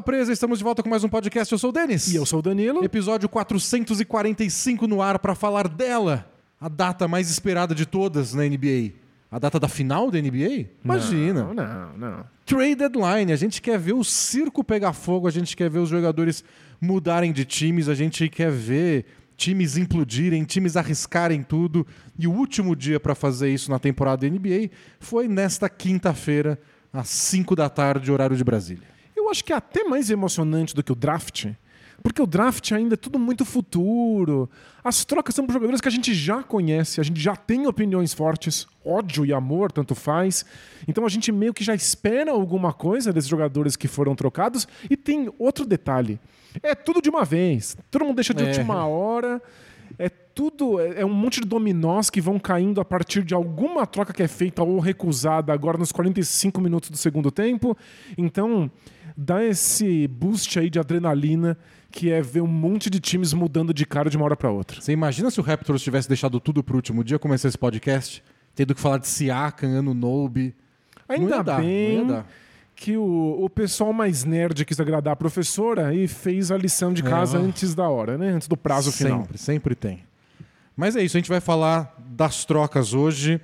Bola Presa, estamos de volta com mais um podcast. Eu sou o Denis. E eu sou o Danilo. Episódio 445 no ar para falar dela, a data mais esperada de todas na NBA. A data da final da NBA? Imagina. Não, não, não. Trade deadline. A gente quer ver o circo pegar fogo, a gente quer ver os jogadores mudarem de times, a gente quer ver times implodirem, times arriscarem tudo. E o último dia para fazer isso na temporada da NBA foi nesta quinta-feira, às 5 da tarde, horário de Brasília. Eu acho que é até mais emocionante do que o draft, porque o draft ainda é tudo muito futuro. As trocas são por jogadores que a gente já conhece, a gente já tem opiniões fortes, ódio e amor, tanto faz. Então a gente meio que já espera alguma coisa desses jogadores que foram trocados. E tem outro detalhe: é tudo de uma vez. Todo mundo deixa de É. última hora. É tudo, é é um monte de dominós que vão caindo a partir de alguma troca que é feita ou recusada agora nos 45 minutos do segundo tempo. Então, dá esse boost aí de adrenalina que é ver um monte de times mudando de cara de uma hora para outra. Você imagina se o Raptors tivesse deixado tudo pro último dia, começar esse podcast, tendo que falar de Siakam, Ano Nobe. Ainda dar, bem que o, o pessoal mais nerd quis agradar a professora e fez a lição de casa É. antes da hora, né? Antes do prazo final. Sempre, sempre tem. Mas é isso, a gente vai falar das trocas hoje.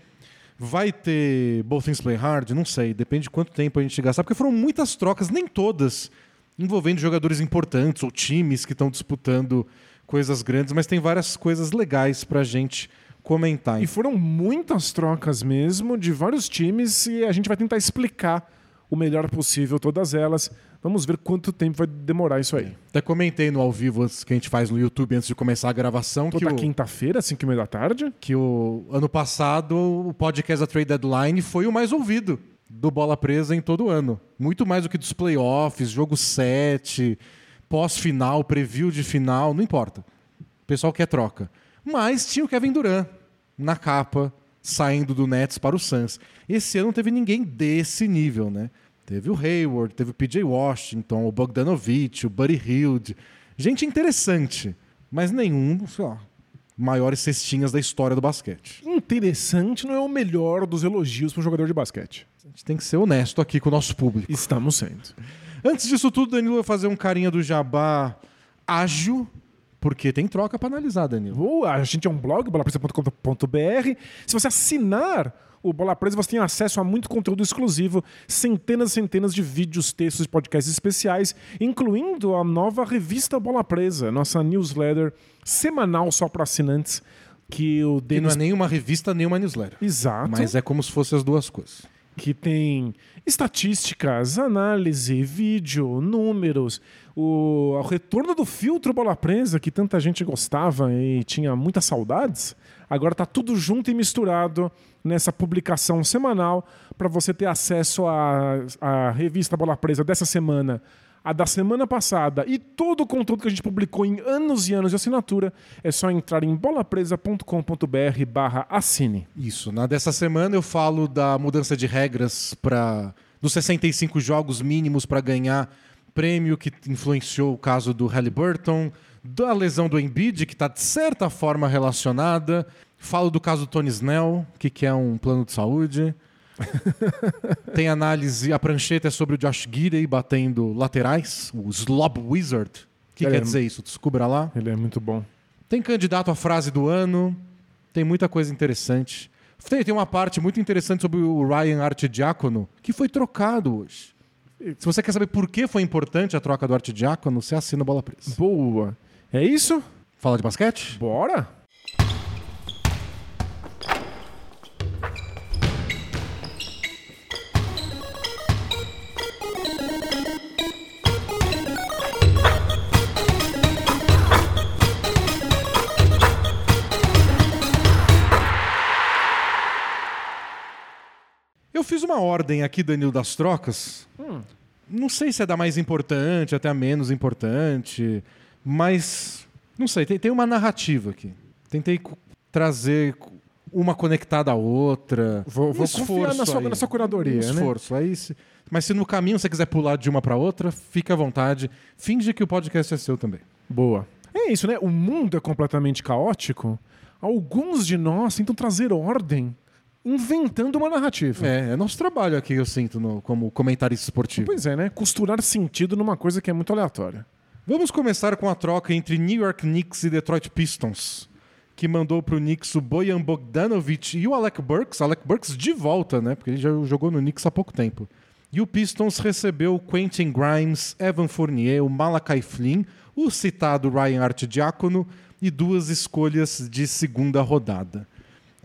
Vai ter Both Things Play Hard? Não sei, depende de quanto tempo a gente gastar, porque foram muitas trocas, nem todas envolvendo jogadores importantes ou times que estão disputando coisas grandes, mas tem várias coisas legais pra gente comentar. E foram muitas trocas mesmo de vários times e a gente vai tentar explicar o melhor possível todas elas. Vamos ver quanto tempo vai demorar isso aí. Até comentei no ao vivo que a gente faz no YouTube antes de começar a gravação que Toda o, quinta-feira, 5 e meia da tarde. que o ano passado o podcast da Trade Deadline foi o mais ouvido do Bola Presa em todo ano. Muito mais do que dos playoffs, jogo 7, pós-final, preview de final, não importa. O pessoal quer troca. Mas tinha o Kevin Durant na capa, saindo do Nets para o Suns. Esse ano não teve ninguém desse nível, né? Teve o Hayward, teve o PJ Washington, o Bogdanovich, o Buddy Hield. Gente interessante, mas nenhum, sei lá, maiores cestinhas da história do basquete. Interessante não é o melhor dos elogios para um jogador de basquete. A gente tem que ser honesto aqui com o nosso público. Estamos sendo. Antes disso tudo, Danilo vai fazer um carinha do jabá ágil, porque tem troca para analisar, Danilo. Ou a gente é um blog, bolapresa.com.br. Se você assinar o Bola Presa, você tem acesso a muito conteúdo exclusivo, centenas e centenas de vídeos, textos e podcasts especiais, incluindo a nova revista Bola Presa, nossa newsletter semanal só para assinantes, que o Que não Denis... é nem uma revista, nem uma newsletter. Exato. Mas é como se fossem as duas coisas. Que tem estatísticas, análise, vídeo, números, o, o retorno do filtro bola presa que tanta gente gostava e tinha muitas saudades. Agora tá tudo junto e misturado nessa publicação semanal para você ter acesso à, à revista Bola Presa dessa semana, a da semana passada e todo o conteúdo que a gente publicou em anos e anos de assinatura. É só entrar em bolapresa.com.br barra assine. Isso. Na dessa semana eu falo da mudança de regras para dos 65 jogos mínimos para ganhar prêmio que influenciou o caso do Halliburton, da lesão do Embiid, que está de certa forma relacionada. Falo do caso do Tony Snell, que que é um plano de saúde. Tem análise, a prancheta é sobre o Josh Giddey batendo laterais, o Slob Wizard. O que É, quer dizer isso? Descubra lá. Ele é muito bom. Tem candidato à frase do ano, tem muita coisa interessante. Tem, tem uma parte muito interessante sobre o Ryan Archidiácono, que foi trocado hoje. Se você quer saber por que foi importante a troca do Archidiácono, você assina o Bola Presa. Boa. É isso? Fala de basquete? Bora? Eu fiz uma ordem aqui, Danilo, das trocas. Não sei se é da mais importante até a menos importante, mas não sei, tem, tem uma narrativa aqui. Tentei trazer uma conectada à outra. Vou, Um vou confiar na sua, aí. na sua curadoria, um né? esforço. Aí, se- mas se no caminho você quiser pular de uma para outra, fica à vontade. Finge que o podcast é seu também. Boa. É isso, né? O mundo é completamente caótico. Alguns de nós tentam trazer ordem inventando uma narrativa. É, é nosso trabalho aqui, eu sinto, no- como comentarista esportivo. Pois é, né? Costurar sentido numa coisa que é muito aleatória. Vamos começar com a troca entre New York Knicks e Detroit Pistons, que mandou pro Knicks o Bojan Bogdanovic e o Alec Burks. Alec Burks de volta, né? Porque ele já jogou no Knicks há pouco tempo. E o Pistons recebeu o Quentin Grimes, Evan Fournier, o Malachi Flynn, o citado Ryan Arcidiacono e duas escolhas de segunda rodada.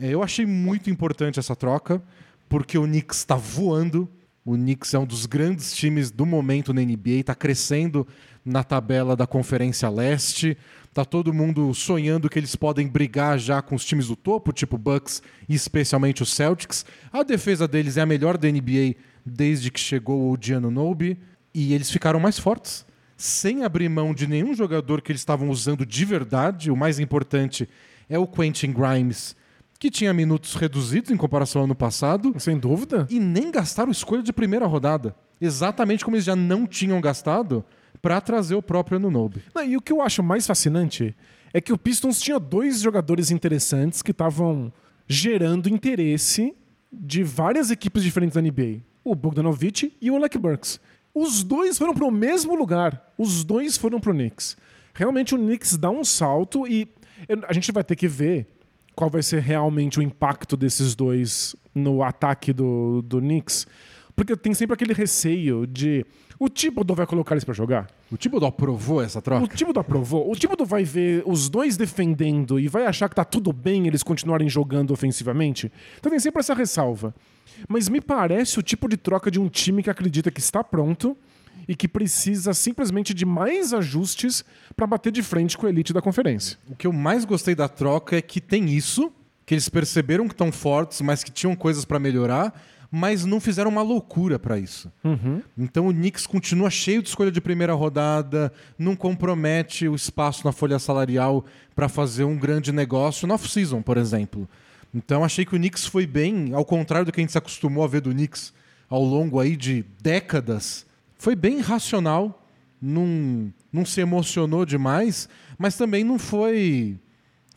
É, Eu achei muito importante essa troca, porque o Knicks está voando. O Knicks é um dos grandes times do momento na NBA, está crescendo na tabela da Conferência Leste. Tá todo mundo sonhando que eles podem brigar já com os times do topo, tipo Bucks e especialmente os Celtics. A defesa deles é a melhor da NBA desde que chegou o Gianno Nobe e eles ficaram mais fortes, sem abrir mão de nenhum jogador que eles estavam usando de verdade. O mais importante é o Quentin Grimes, que tinha minutos reduzidos em comparação ao ano passado, Sem dúvida. e nem gastaram escolha de primeira rodada. Exatamente como eles já não tinham gastado para trazer o próprio Anunobi. Não, E o que eu acho mais fascinante é que o Pistons tinha dois jogadores interessantes que estavam gerando interesse de várias equipes diferentes da NBA. O Bogdanovich e o Alec Burks. Os dois foram para o mesmo lugar. Os dois foram para o Knicks. Realmente o Knicks dá um salto e a gente vai ter que ver qual vai ser realmente o impacto desses dois no ataque do, do Knicks. Porque tem sempre aquele receio de o Thibodeau vai colocar eles para jogar? O Thibodeau aprovou essa O troca? Thibodeau aprovou. O Thibodeau vai ver os dois defendendo e vai achar que tá tudo bem eles continuarem jogando ofensivamente. Então tem sempre essa ressalva. Mas me parece o tipo de troca de um time que acredita que está pronto e que precisa simplesmente de mais ajustes para bater de frente com a elite da conferência. O que eu mais gostei da troca é que tem isso, que eles perceberam que estão fortes, mas que tinham coisas para melhorar, mas não fizeram uma loucura para isso. Então o Knicks continua cheio de escolha de primeira rodada, não compromete o espaço na folha salarial para fazer um grande negócio no off-season, por exemplo. Então achei que o Knicks foi bem, ao contrário do que a gente se acostumou a ver do Knicks ao longo aí de décadas. Foi bem racional, não, não se emocionou demais, mas também não foi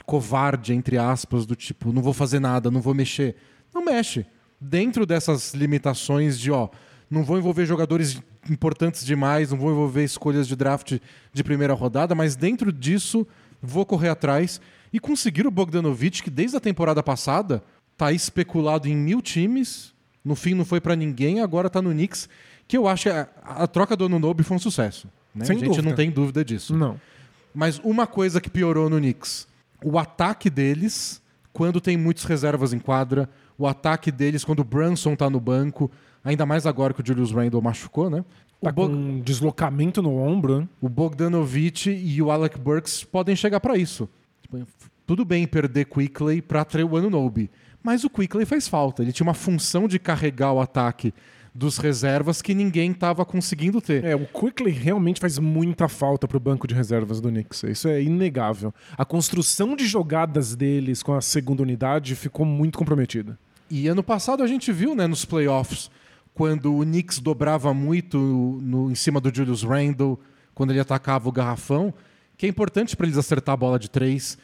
covarde, entre aspas, do tipo, não vou fazer nada, não vou mexer. Não mexe. Dentro dessas limitações de, ó, não vou envolver jogadores importantes demais, não vou envolver escolhas de draft de primeira rodada, mas dentro disso vou correr atrás e conseguir o Bogdanovich, que desde a temporada passada tá especulado em mil times, no fim não foi pra ninguém, agora tá no Knicks, que eu acho que a, a troca do Anunoby foi um sucesso. Né? Sem a gente dúvida. não tem dúvida disso. Não. Mas uma coisa que piorou no Knicks, o ataque deles, quando tem muitos reservas em quadra, o ataque deles quando o Brunson tá no banco, ainda mais agora que o Julius Randle machucou, né? Tá com um deslocamento no ombro. né? o Bogdanovich e o Alec Burks podem chegar para isso. Tipo, Tudo bem perder Quickly para o Anunoby, mas o Quickly faz falta. Ele tinha uma função de carregar o ataque dos reservas que ninguém estava conseguindo ter. É, o Quickly realmente faz muita falta pro banco de reservas do Knicks. Isso é inegável. A construção de jogadas deles com a segunda unidade ficou muito comprometida. E ano passado a gente viu, né, nos playoffs, quando o Knicks dobrava muito no, em cima do Julius Randle, quando ele atacava o garrafão, que é importante para eles acertar a bola de três.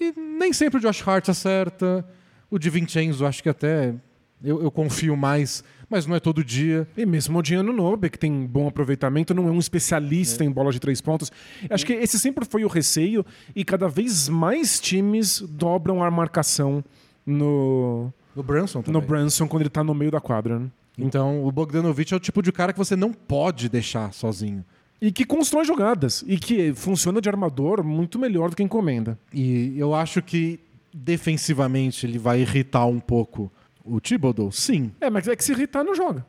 E nem sempre o Josh Hart acerta. O Di Vincenzo, acho que até eu, eu confio mais, mas não é todo dia. E mesmo o Diano Nobe, que tem bom aproveitamento, não é um especialista em bola de três pontos. Acho que esse sempre foi o receio e cada vez mais times dobram a marcação no, No Brunson também. no Branson quando ele tá no meio da quadra. né? Então o Bogdanovich é o tipo de cara que você não pode deixar sozinho. E que constrói jogadas e que funciona de armador muito melhor do que encomenda. E eu acho que defensivamente ele vai irritar um pouco o Thibodeau, sim. É, mas é que se irritar não joga.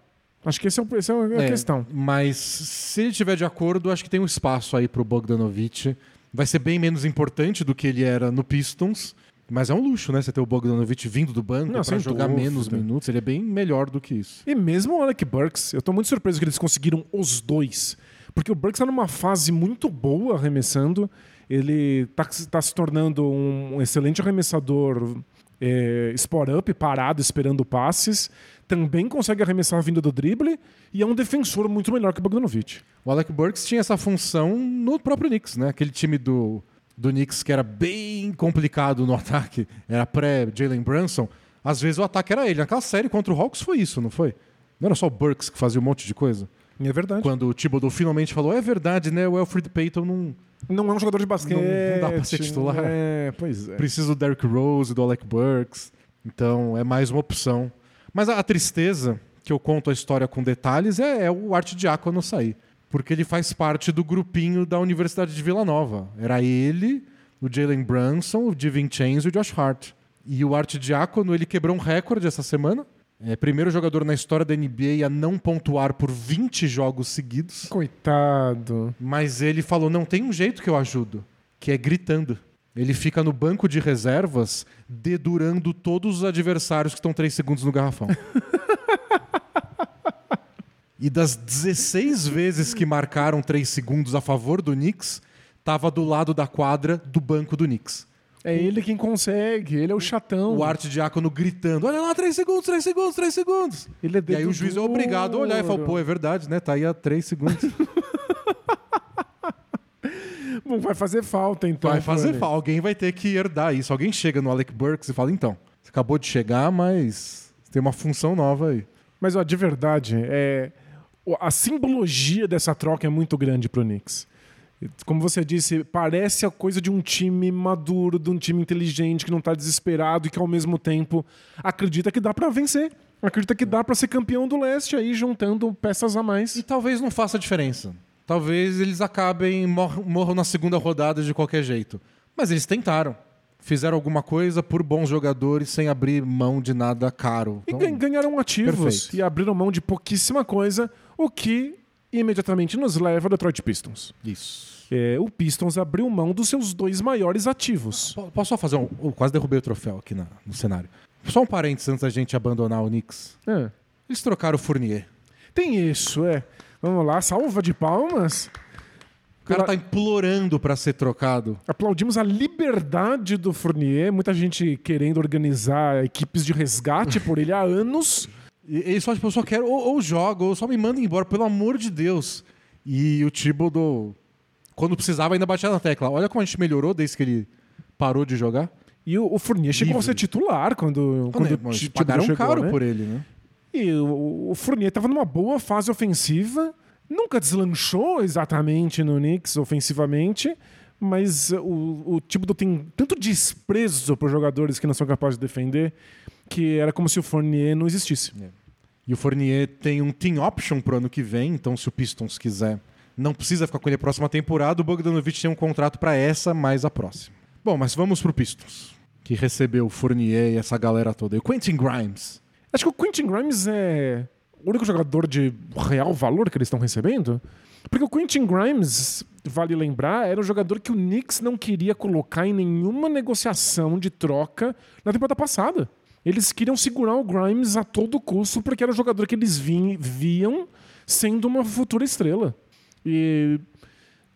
Acho que esse é, o- essa é a É, questão. Mas se ele estiver de acordo, acho que tem um espaço aí pro Bogdanovich. Vai ser bem menos importante do que ele era no Pistons. Mas é um luxo, né? Você ter o Bogdanovich vindo do banco para jogar dúvida. menos minutos. Ele é bem melhor do que isso. E mesmo o Alec Burks, eu tô muito surpreso que eles conseguiram os dois. Porque o Burks tá numa fase muito boa arremessando. Ele tá, tá se tornando um excelente arremessador é, spot-up, parado, esperando passes. Também consegue arremessar vindo do drible. E é um defensor muito melhor que o Bogdanovich. O Alec Burks tinha essa função no próprio Knicks, né? Aquele time do, do Knicks que era bem complicado no ataque, era pré-Jalen Brunson. Às vezes o ataque era ele. Naquela série contra o Hawks foi isso, não foi? Não era só o Burks que fazia um monte de coisa? É verdade. Quando o Thibodeau finalmente falou, é verdade, né? O Alfred Payton não Não é um jogador de basquete. Não- não dá pra ser titular. É, pois é. precisa do Derrick Rose, do Alec Burks. Então é mais uma opção. Mas a, a tristeza, que eu conto a história com detalhes, é, é o Arte Diácono sair. Porque ele faz parte do grupinho da Universidade de Vila Nova. Era ele, o Jalen Brunson, o DiVincenzo e o Josh Hart. E o Arte Diácono, ele quebrou um recorde essa semana. É primeiro jogador na história da NBA a não pontuar por 20 jogos seguidos. Coitado. Mas ele falou: não tem um jeito que eu ajudo, que é gritando. Ele fica no banco de reservas, dedurando todos os adversários que estão 3 segundos no garrafão. e das 16 vezes que marcaram 3 segundos a favor do Knicks, tava do lado da quadra do banco do Knicks. É ele quem consegue, ele é o chatão. O arte diácono gritando: olha lá, 3 segundos, 3 segundos, 3 segundos. Ele é E aí o juiz é obrigado a olhar e falar: pô, é verdade, né? Tá aí há 3 segundos. Bom, vai fazer falta então. Vai fazer falta. Alguém vai ter que herdar isso. Alguém chega no Alec Burks e fala: então, você acabou de chegar, mas tem uma função nova aí. Mas ó, de verdade, é... a simbologia dessa troca é muito grande pro Knicks. Como você disse, parece a coisa de um time maduro, de um time inteligente que não tá desesperado e que ao mesmo tempo acredita que dá pra vencer. Acredita que dá pra ser campeão do leste aí juntando peças a mais. E talvez não faça diferença. Talvez eles acabem, mor- morram na segunda rodada de qualquer jeito. Mas eles tentaram. Fizeram alguma coisa por bons jogadores sem abrir mão de nada caro. E Então, gan- ganharam ativos perfeito. e abriram mão de pouquíssima coisa, o que imediatamente nos leva ao Detroit Pistons. Isso. É, o Pistons abriu mão dos seus dois maiores ativos. Po- Posso só fazer um. eu quase derrubei o troféu aqui na- no cenário. Só um parênteses antes da gente abandonar o Knicks. É. Eles trocaram o Fournier. Tem isso, é. Vamos lá, salva de palmas. O cara tá implorando pra ser trocado. Aplaudimos a liberdade do Fournier, muita gente querendo organizar equipes de resgate por ele há anos. E ele só, tipo, eu só quero, ou, ou joga, ou só me manda embora, pelo amor de Deus. E o Thibodeau, quando precisava, ainda batia na tecla. Olha como a gente melhorou desde que ele parou de jogar. E o, o Fournier chegou a ser titular quando, quando o Mas Thibodeau pagaram chegou, caro né? por ele, né? E o, o Fournier estava numa boa fase ofensiva, nunca deslanchou exatamente no Knicks ofensivamente, mas o, o Thibodeau tem tanto desprezo por jogadores que não são capazes de defender que era como se o Fournier não existisse. E o Fournier tem um team option pro ano que vem, então se o Pistons quiser, não precisa ficar com ele a próxima temporada. O Bogdanovich tem um contrato pra essa, mais a próxima. Bom, mas vamos pro Pistons, que recebeu o Fournier e essa galera toda. E o Quentin Grimes. Acho que o Quentin Grimes é o único jogador de real valor que eles estão recebendo. Porque o Quentin Grimes, vale lembrar, era um jogador que o Knicks não queria colocar em nenhuma negociação de troca na temporada passada. Eles queriam segurar o Grimes a todo custo porque era um jogador que eles vi- viam sendo uma futura estrela. E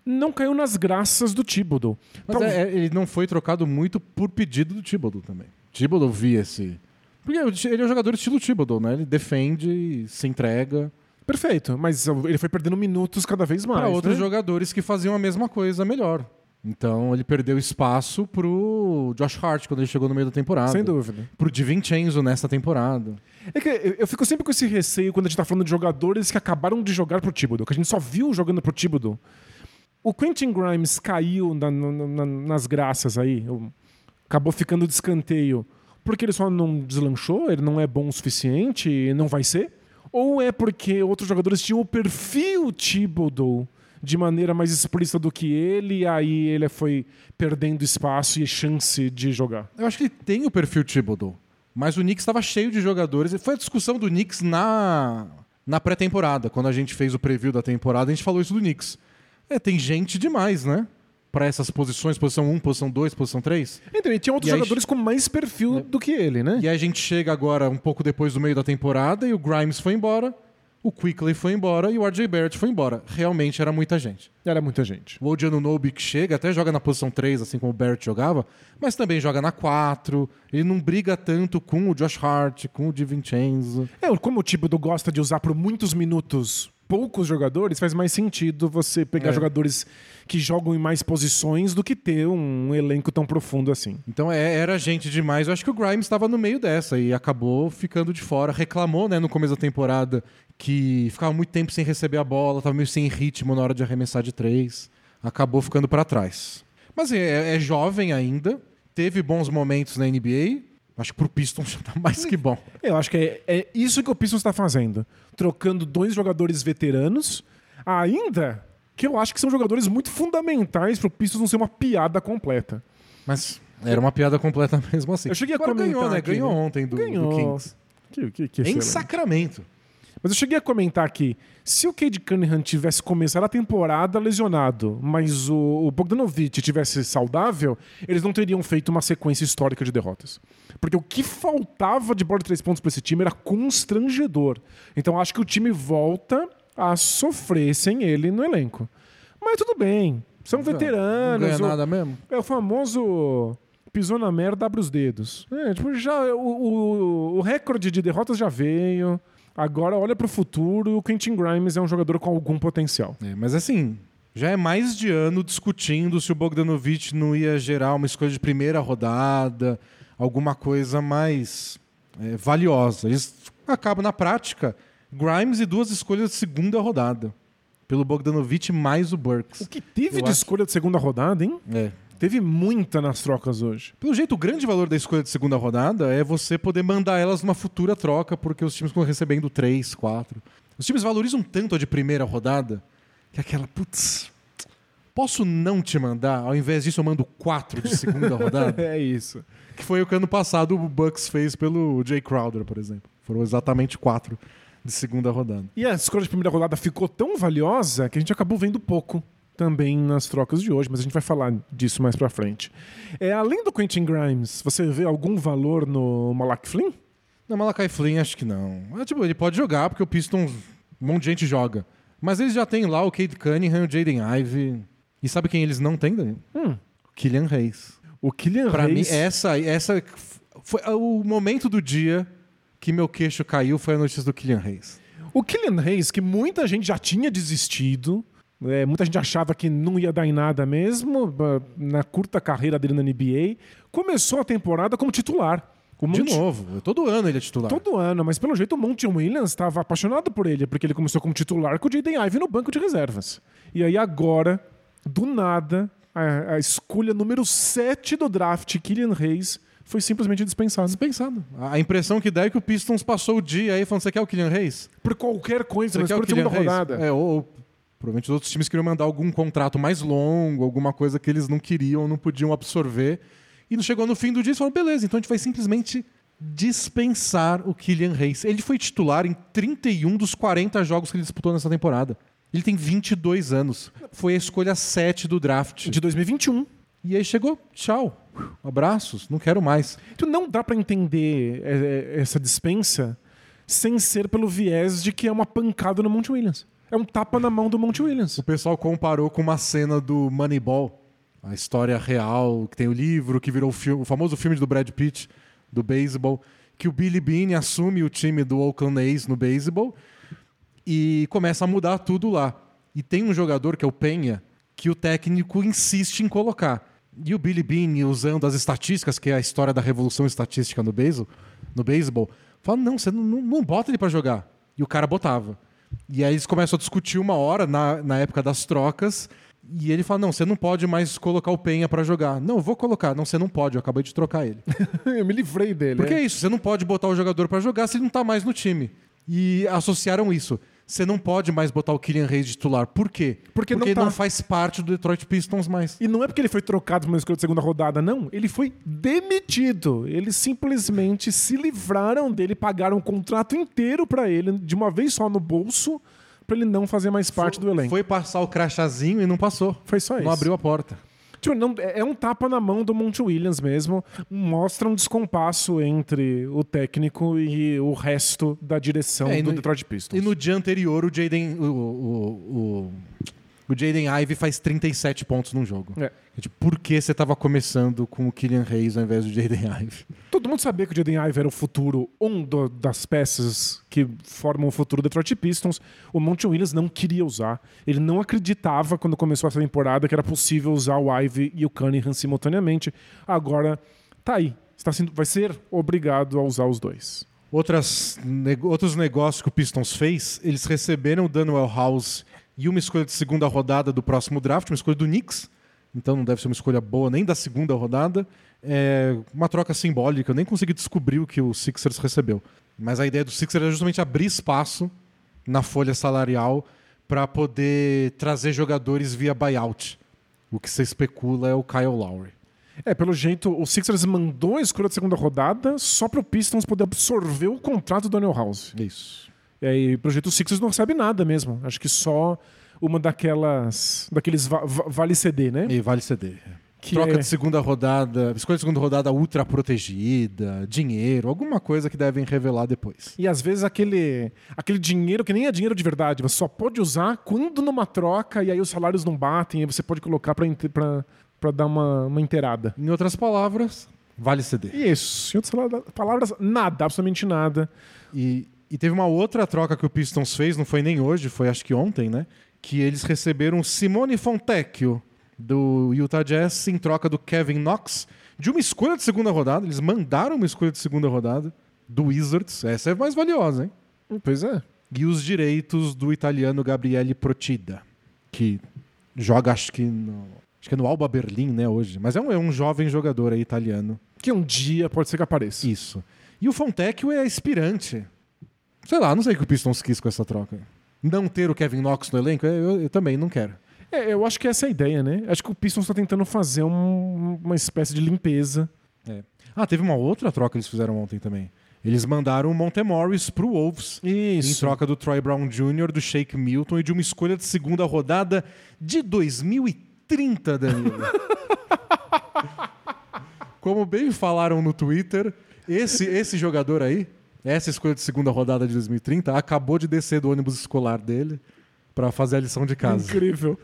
não caiu nas graças do Thibodeau. Mas Tal- é- é- ele não foi trocado muito por pedido do Thibodeau também. Thibodeau via esse... Porque ele é um jogador estilo Thibodeau, né? Ele defende, se entrega Perfeito, mas ele foi perdendo minutos cada vez mais. para outros né? jogadores que faziam a mesma coisa melhor. Então ele perdeu espaço pro Josh Hart quando ele chegou no meio da temporada. Sem dúvida. Pro DiVincenzo nessa temporada. É que eu- eu fico sempre com esse receio quando a gente tá falando de jogadores que acabaram de jogar pro Thibodeau, que a gente só viu jogando pro Thibodeau. O Quentin Grimes caiu na- na- na- nas graças aí, acabou ficando de escanteio porque ele só não deslanchou, ele não é bom o suficiente não vai ser? Ou é porque outros jogadores tinham o perfil Thibodeau de maneira mais explícita do que ele, e aí ele foi perdendo espaço e chance de jogar? Eu acho que ele tem o perfil Thibodeau. Mas o Knicks estava cheio de jogadores. Foi a discussão do Knicks na, na pré-temporada. Quando a gente fez o preview da temporada, a gente falou isso do Knicks. É, tem gente demais, né? Para essas posições, posição 1, posição 2, posição 3. Então, e tinha outros E jogadores com mais perfil do que ele, né? E aí a gente chega agora um pouco depois do meio da temporada e o Grimes foi embora, o Quickly foi embora e o RJ Barrett foi embora. Realmente era muita gente. Era muita gente. O Odiano Nobi que chega, até joga na posição 3, assim como o Barrett jogava, mas também joga na 4. Ele não briga tanto com o Josh Hart, com o DiVincenzo. É, como o Thibodeau gosta de usar por muitos minutos poucos jogadores, faz mais sentido você pegar É. jogadores que jogam em mais posições do que ter um elenco tão profundo assim. Então é, era gente demais. Eu acho que o Grimes estava no meio dessa e acabou ficando de fora. Reclamou, né, no começo da temporada que ficava muito tempo sem receber a bola, estava meio sem ritmo na hora de arremessar de três. Acabou ficando para trás. Mas é, é jovem ainda, teve bons momentos na NBA. Acho que pro Pistons já tá mais que bom. Eu acho que é, é isso que o Pistons está fazendo. Trocando dois jogadores veteranos, ainda que eu acho que são jogadores muito fundamentais para o Pistons não ser uma piada completa. Mas era uma piada completa mesmo assim. Eu cheguei a Agora comentar ganhou, né? aqui, Ganhou ontem do, do Ganhou. Kings. Que, que, que Em. Sacramento. Mas eu cheguei a comentar aqui, se o Cade Cunningham tivesse começado a temporada lesionado, mas o, o Bogdanovich tivesse saudável, eles não teriam feito uma sequência histórica de derrotas. Porque o que faltava de bola de três pontos para esse time era constrangedor. Então acho que o time volta a sofrer sem ele no elenco. Mas tudo bem, são Não veteranos. ganha o- nada mesmo. é o famoso pisou na merda, abre os dedos. É, tipo, já, o, o, o recorde de derrotas já veio. Agora olha pro futuro. O Quentin Grimes é um jogador com algum potencial. É, mas assim, já é mais de ano discutindo se o Bogdanovich não ia gerar uma escolha de primeira rodada, alguma coisa mais é, valiosa. Eles acabam na prática Grimes e duas escolhas de segunda rodada. Pelo Bogdanovich mais o Burks. O que teve Eu de acho- escolha de segunda rodada, hein? É. Teve muita nas trocas hoje. Pelo jeito, o grande valor da escolha de segunda rodada é você poder mandar elas numa futura troca, porque os times estão recebendo três, quatro. Os times valorizam tanto a de primeira rodada que é aquela, putz, posso não te mandar? Ao invés disso, eu mando quatro de segunda rodada. É isso. que foi o que ano passado o Bucks fez pelo Jay Crowder, por exemplo. Foram exatamente quatro de segunda rodada. E a escolha de primeira rodada ficou tão valiosa que a gente acabou vendo pouco também nas trocas de hoje, mas a gente vai falar disso mais pra frente. É, além do Quentin Grimes, você vê algum valor no Malak Flynn? Não, Malakai Flynn, acho que não. É, tipo, ele pode jogar, porque o Pistons, um monte de gente joga. Mas eles já têm lá o Cade Cunningham, o Jaden Ivey. E sabe quem eles não têm, Danilo? Hum. O Killian Hayes. O Kylian Pra mim, Hayes... essa, essa foi o momento do dia que meu queixo caiu foi a notícia do Killian Hayes. O Killian Hayes, que muita gente já tinha desistido, é, muita gente achava que não ia dar em nada mesmo, na curta carreira dele na NBA, começou a temporada como titular. O De Monte- novo, todo ano ele é titular. Todo ano, mas pelo jeito o Monty Williams estava apaixonado por ele, porque ele começou como titular com o Jaden Ivey no banco de reservas. E aí agora, do nada, a, a escolha número 7 do draft, Killian Hayes, foi simplesmente dispensado. Dispensado. A impressão que dá é que o Pistons passou o dia aí falando: você quer o Killian Hayes? Por qualquer coisa, Você na quer Killian segunda Hayes? rodada. É, ou, ou provavelmente os outros times queriam mandar algum contrato mais longo, alguma coisa que eles não queriam, não podiam absorver. E chegou no fim do dia e falaram: beleza, então a gente vai simplesmente dispensar o Killian Hayes. Ele foi titular em 31 dos 40 jogos que ele disputou nessa temporada. Ele tem 22 anos. Foi a escolha 7 do draft. De 2021. E aí chegou, tchau. Abraços, não quero mais. Então não dá pra entender é, é, essa dispensa sem ser pelo viés de que é uma pancada no Monte Williams. É um tapa na mão do Monte Williams. O pessoal comparou com uma cena do Moneyball, a história real, que tem o livro, que virou o, filme, o famoso filme do Brad Pitt, do beisebol, que o Billy Beane assume o time do Oakland A's no beisebol e começa a mudar tudo lá. E tem um jogador, que é o Penha, que o técnico insiste em colocar. E o Billy Beane, usando as estatísticas, que é a história da revolução estatística no beisebol, no fala, não, você não, não, bota ele pra jogar. E o cara botava. E aí eles começam a discutir uma hora, na, na época das trocas, e ele fala, não, você não pode mais colocar o Penha pra jogar. Não, vou colocar. Não, você não pode, eu acabei de trocar ele. Eu me livrei dele. Porque é. é isso, você não pode botar o jogador pra jogar se ele não tá mais no time. E associaram isso. Você não pode mais botar o Kylian Reis de titular. Por quê? Porque não ele tá. não faz parte do Detroit Pistons mais. E não é porque ele foi trocado para uma escolha de segunda rodada, não. Ele foi demitido. Eles simplesmente se livraram dele, pagaram um contrato inteiro para ele, de uma vez só no bolso, para ele não fazer mais parte do elenco. Foi passar o crachazinho e não passou. Foi só Não isso. abriu a porta. Tipo, não- é é um tapa na mão do Monte Williams mesmo. Mostra um descompasso entre o técnico e o resto da direção É, do no- Detroit Pistons. E no dia anterior, o Jaden. O, o, o, O Jaden Ivey faz 37 pontos num jogo. É. Tipo, por que você estava começando com o Killian Hayes ao invés do Jaden Ivey? Todo mundo sabia que o Jaden Ivey era o futuro, um do- das peças que formam o futuro do Detroit Pistons. O Monte Williams não queria usar. Ele não acreditava quando começou essa temporada que era possível usar o Ivey e o Cunningham simultaneamente. Agora, tá aí. Está sendo, vai ser obrigado a usar os dois. Outras, nego- outros negócios que o Pistons fez, eles receberam o Daniel House e uma escolha de segunda rodada do próximo draft, uma escolha do Knicks. Então não deve ser uma escolha boa nem da segunda rodada. É uma troca simbólica, eu nem consegui descobrir o que o Sixers recebeu. Mas a ideia do Sixers é justamente abrir espaço na folha salarial para poder trazer jogadores via buyout. O que se especula é o Kyle Lowry. É, pelo jeito, o Sixers mandou a escolha de segunda rodada só para o Pistons poder absorver o contrato do Daniel House. Isso. E aí, o Sixers não recebe nada mesmo. Acho que só uma daquelas. daqueles va- va- vale CD, né? E vale ceder. Que Troca é- de segunda rodada, escolha de segunda rodada ultra protegida, dinheiro, alguma coisa que devem revelar depois. E às vezes aquele, aquele dinheiro que nem é dinheiro de verdade, você só pode usar quando numa troca e aí os salários não batem, aí você pode colocar pra dar uma, uma inteirada. Em outras palavras, vale. E isso, em outras pala- palavras, nada, absolutamente nada. E, e teve uma outra troca que o Pistons fez, não foi nem hoje, foi acho que ontem, né? Que eles receberam Simone Fontecchio do Utah Jazz em troca do Kevin Knox de uma escolha de segunda rodada. Eles mandaram uma escolha de segunda rodada do Wizards. Essa é mais valiosa, hein? Pois é. e os direitos do italiano Gabriele Procida, que joga acho que no, acho que é no Alba Berlim, né, hoje, mas é um, é um jovem jogador aí italiano. Que um dia pode ser que apareça. Isso. E o Fontecchio é aspirante. Sei lá, não sei o que o Pistons quis com essa troca. Não ter o Kevin Knox no elenco, eu, eu também não quero. É, eu acho que essa é a ideia, né? Acho que o Pistons está tentando fazer um- uma espécie de limpeza. Ah, teve uma outra troca que eles fizeram ontem também. Eles mandaram o Montemorris pro Wolves. Em Isso. troca do Troy Brown Jr., do Shake Milton e de uma escolha de segunda rodada de 2030, Danilo. Como bem falaram no Twitter, esse, esse jogador aí, essa escolha de segunda rodada de 2030, acabou de descer do ônibus escolar dele para fazer a lição de casa. Incrível.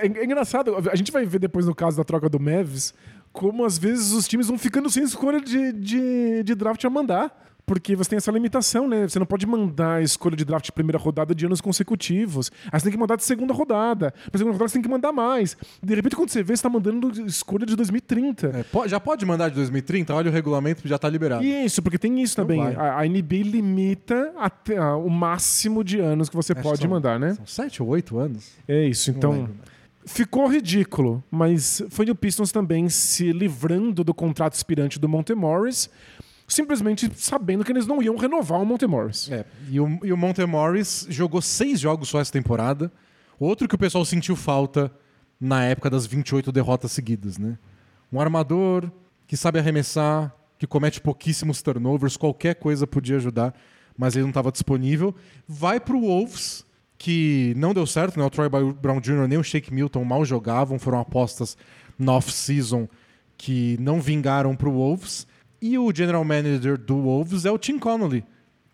É, é engraçado, a gente vai ver depois no caso da troca do Mavs, como às vezes os times vão ficando sem escolha de, de, de draft a mandar. Porque você tem essa limitação, né? Você não pode mandar a escolha de draft de primeira rodada de anos consecutivos. Aí você tem que mandar de segunda rodada. Pra segunda rodada você tem que mandar mais. De repente, quando você vê, você tá mandando escolha de 2030. É, já pode mandar de 2030? Olha o regulamento, já tá liberado. Isso, porque tem isso também. A, a NBA limita até, ah, o máximo de anos que você Acho que pode são- mandar, né? São sete ou oito anos? É isso. Então, ficou ridículo, mas foi o Pistons também se livrando do contrato expirante do Montemorris, simplesmente sabendo que eles não iam renovar o Montemorris. É, e o, e o Montemorris jogou seis jogos só essa temporada. Outro que o pessoal sentiu falta na época das 28 derrotas seguidas, né? Um armador que sabe arremessar, que comete pouquíssimos turnovers, qualquer coisa podia ajudar, mas ele não estava disponível. Vai para o Wolves, que não deu certo, né? O Troy Brown Jr. nem o Shake Milton mal jogavam, foram apostas na off-season que não vingaram para o Wolves. E o general manager do Wolves é o Tim Connolly,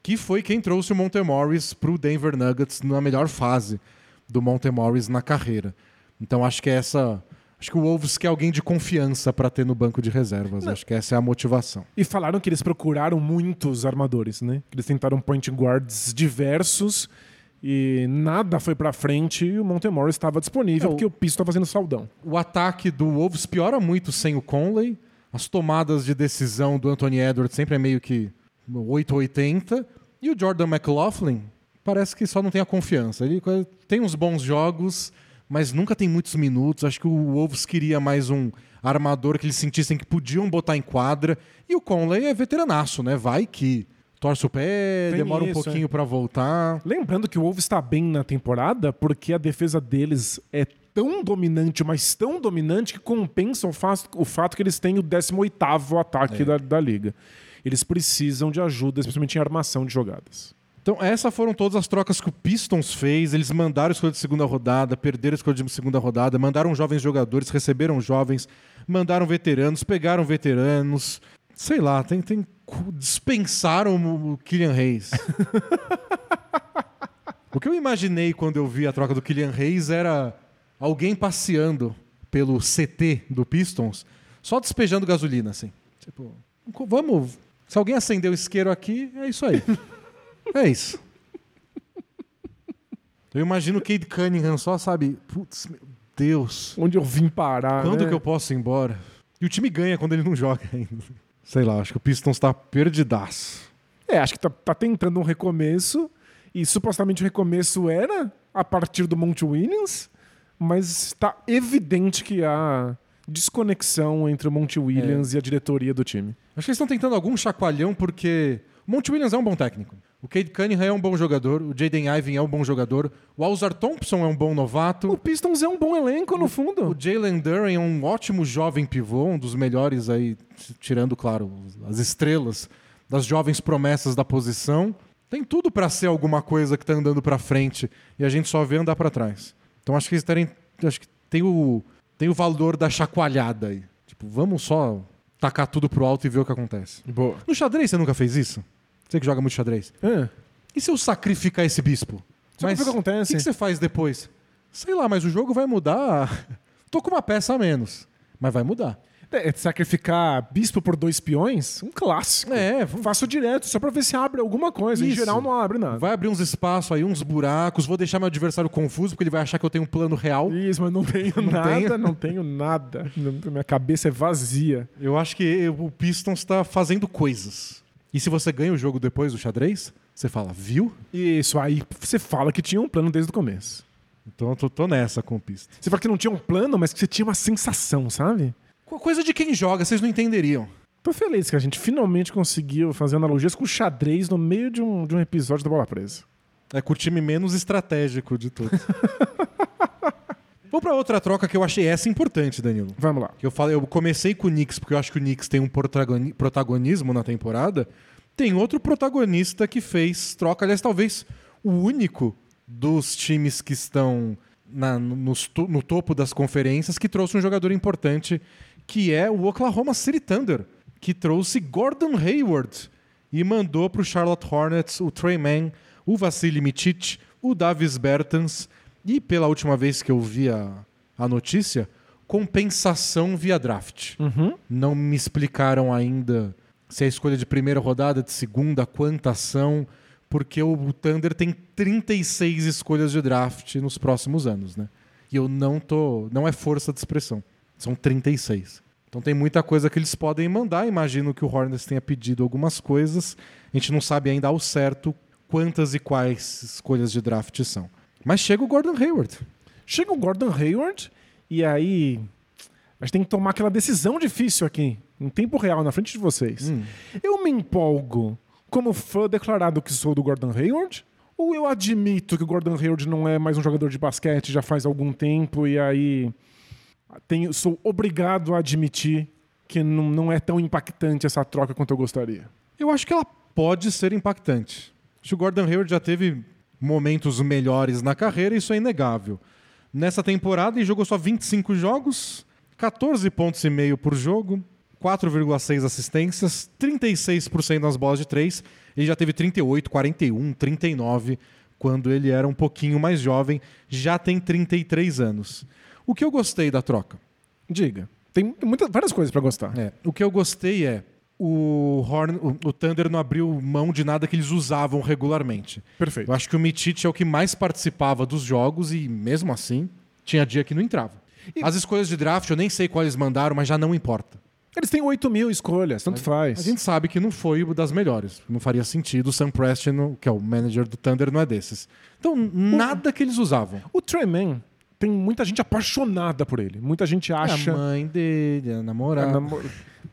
que foi quem trouxe o Montemorris para o Denver Nuggets na melhor fase do Montemorris na carreira. Então acho que é essa, acho que o Wolves quer alguém de confiança para ter no banco de reservas. Acho que essa é a motivação. E falaram que eles procuraram muitos armadores, né? Que Eles tentaram point guards diversos e nada foi pra frente e o Montemorris estava disponível É, o- porque o Pistons estava fazendo saudão. O ataque do Wolves piora muito sem o Conley. As tomadas de decisão do Anthony Edwards sempre é meio que 880. E o Jordan McLaughlin parece que só não tem a confiança. Ele tem uns bons jogos, mas nunca tem muitos minutos. Acho que o Wolves queria mais um armador que eles sentissem que podiam botar em quadra. E o Conley é veteranaço, né? Vai que torce o pé, Tem demora um isso, pouquinho pra voltar. Lembrando que o Wolves está bem na temporada porque a defesa deles é tão dominante, mas tão dominante que compensa o, fa- o fato que eles têm o 18º ataque da, da liga. Eles precisam de ajuda, especialmente em armação de jogadas. Então, essas foram todas as trocas que o Pistons fez. Eles mandaram escolha de segunda rodada, perderam a escolha de segunda rodada, mandaram jovens jogadores, receberam jovens, mandaram veteranos, pegaram veteranos. Sei lá, tem, tem dispensaram o Kylian Reis. o que eu imaginei quando eu vi a troca do Kylian Reis era alguém passeando pelo CT do Pistons, só despejando gasolina, assim. Tipo, vamos. Se alguém acendeu o isqueiro aqui, é isso aí. é isso. Eu imagino o Cade Cunningham só, sabe? Putz, meu Deus. Onde eu vim parar? Quando né? que eu posso ir embora? E o time ganha quando ele não joga ainda. Sei lá, acho que o Pistons tá perdidaço. É, acho que tá, tá tentando um recomeço. E supostamente o recomeço era a partir do Monte Williams, mas está evidente que há desconexão entre o Monte Williams é. e a diretoria do time. Acho que eles estão tentando algum chacoalhão porque o Monte Williams é um bom técnico. O Cade Cunningham é um bom jogador, o Jaden Ivey é um bom jogador, o Alzar Thompson é um bom novato. O Pistons é um bom elenco, no fundo. O Jalen Duren é um ótimo jovem pivô, um dos melhores aí, tirando, claro, as estrelas das jovens promessas da posição. Tem tudo para ser alguma coisa que está andando para frente e a gente só vê andar para trás. Então acho que eles terem, acho que tem o tem o valor da chacoalhada aí. Tipo, vamos só tacar tudo pro alto e ver o que acontece. Boa. No xadrez você nunca fez isso? Você que joga muito xadrez. É. E se eu sacrificar esse bispo? Mas o que acontece? O que, que você faz depois? Sei lá, mas o jogo vai mudar. Tô com uma peça a menos, mas vai mudar. É, sacrificar bispo por dois peões? Um clássico. É, faço direto, só pra ver se abre alguma coisa. Isso. Em geral, não abre nada. Vai abrir uns espaços aí, uns buracos. Vou deixar meu adversário confuso, porque ele vai achar que eu tenho um plano real. Isso, mas não tenho não nada, tenho. não tenho nada. Minha cabeça é vazia. Eu acho que o Pistons tá fazendo coisas. E se você ganha o jogo depois do xadrez, você fala, viu? Isso, aí você fala que tinha um plano desde o começo. Então eu tô, tô nessa com o Pistons. Você fala que não tinha um plano, mas que você tinha uma sensação, sabe? Coisa de quem joga, vocês não entenderiam. Tô feliz que a gente finalmente conseguiu fazer analogias com xadrez no meio de um, de um episódio da Bola Presa. É com o time menos estratégico de todos. Vou para outra troca que eu achei essa importante, Danilo. Vamos lá. Eu falei, eu comecei com o Knicks porque eu acho que o Knicks tem um protagonismo na temporada. Tem outro protagonista que fez troca, aliás, talvez o único dos times que estão na, no, no topo das conferências que trouxe um jogador importante que é o Oklahoma City Thunder, que trouxe Gordon Hayward e mandou para o Charlotte Hornets o Trey Mann, o Vassili Micic, o Davis Bertans e, pela última vez que eu vi a, a notícia, compensação via draft. Uhum. Não me explicaram ainda se é escolha de primeira rodada, de segunda, quantas são, porque o Thunder tem 36 escolhas de draft nos próximos anos, né? E eu não tô, não é força de expressão. São 36. Então tem muita coisa que eles podem mandar. Imagino que o Hornets tenha pedido algumas coisas. A gente não sabe ainda ao certo quantas e quais escolhas de draft são. Mas chega o Gordon Hayward. Chega o Gordon Hayward e aí a gente tem que tomar aquela decisão difícil aqui, em tempo real, na frente de vocês. Hum. Eu me empolgo como fã declarado que sou do Gordon Hayward? Ou eu admito que o Gordon Hayward não é mais um jogador de basquete já faz algum tempo e aí tenho, sou obrigado a admitir que não, não é tão impactante essa troca quanto eu gostaria. Eu acho que ela pode ser impactante. Acho que o Gordon Hayward já teve momentos melhores na carreira, isso é inegável. Nessa temporada ele jogou só 25 jogos, 14 pontos e meio por jogo, 4,6 assistências, 36% nas bolas de 3. Ele já teve 38, 41, 39 quando ele era um pouquinho mais jovem, já tem 33 anos. O que eu gostei da troca? Diga. Tem muitas, várias coisas para gostar. É, o que eu gostei é o, Horn, o, o, Thunder não abriu mão de nada que eles usavam regularmente. Perfeito. Eu acho que o Mitich é o que mais participava dos jogos e, mesmo assim, tinha dia que não entrava. E... As escolhas de draft, eu nem sei quais mandaram, mas já não importa. Eles têm 8 mil escolhas, tanto a, faz. A gente sabe que não foi das melhores. Não faria sentido. O Sam Preston, que é o manager do Thunder, não é desses. Então, nada que eles usavam. O Trey Mann tem muita gente apaixonada por ele. Muita gente acha. É a mãe dele, a namorada. A namor...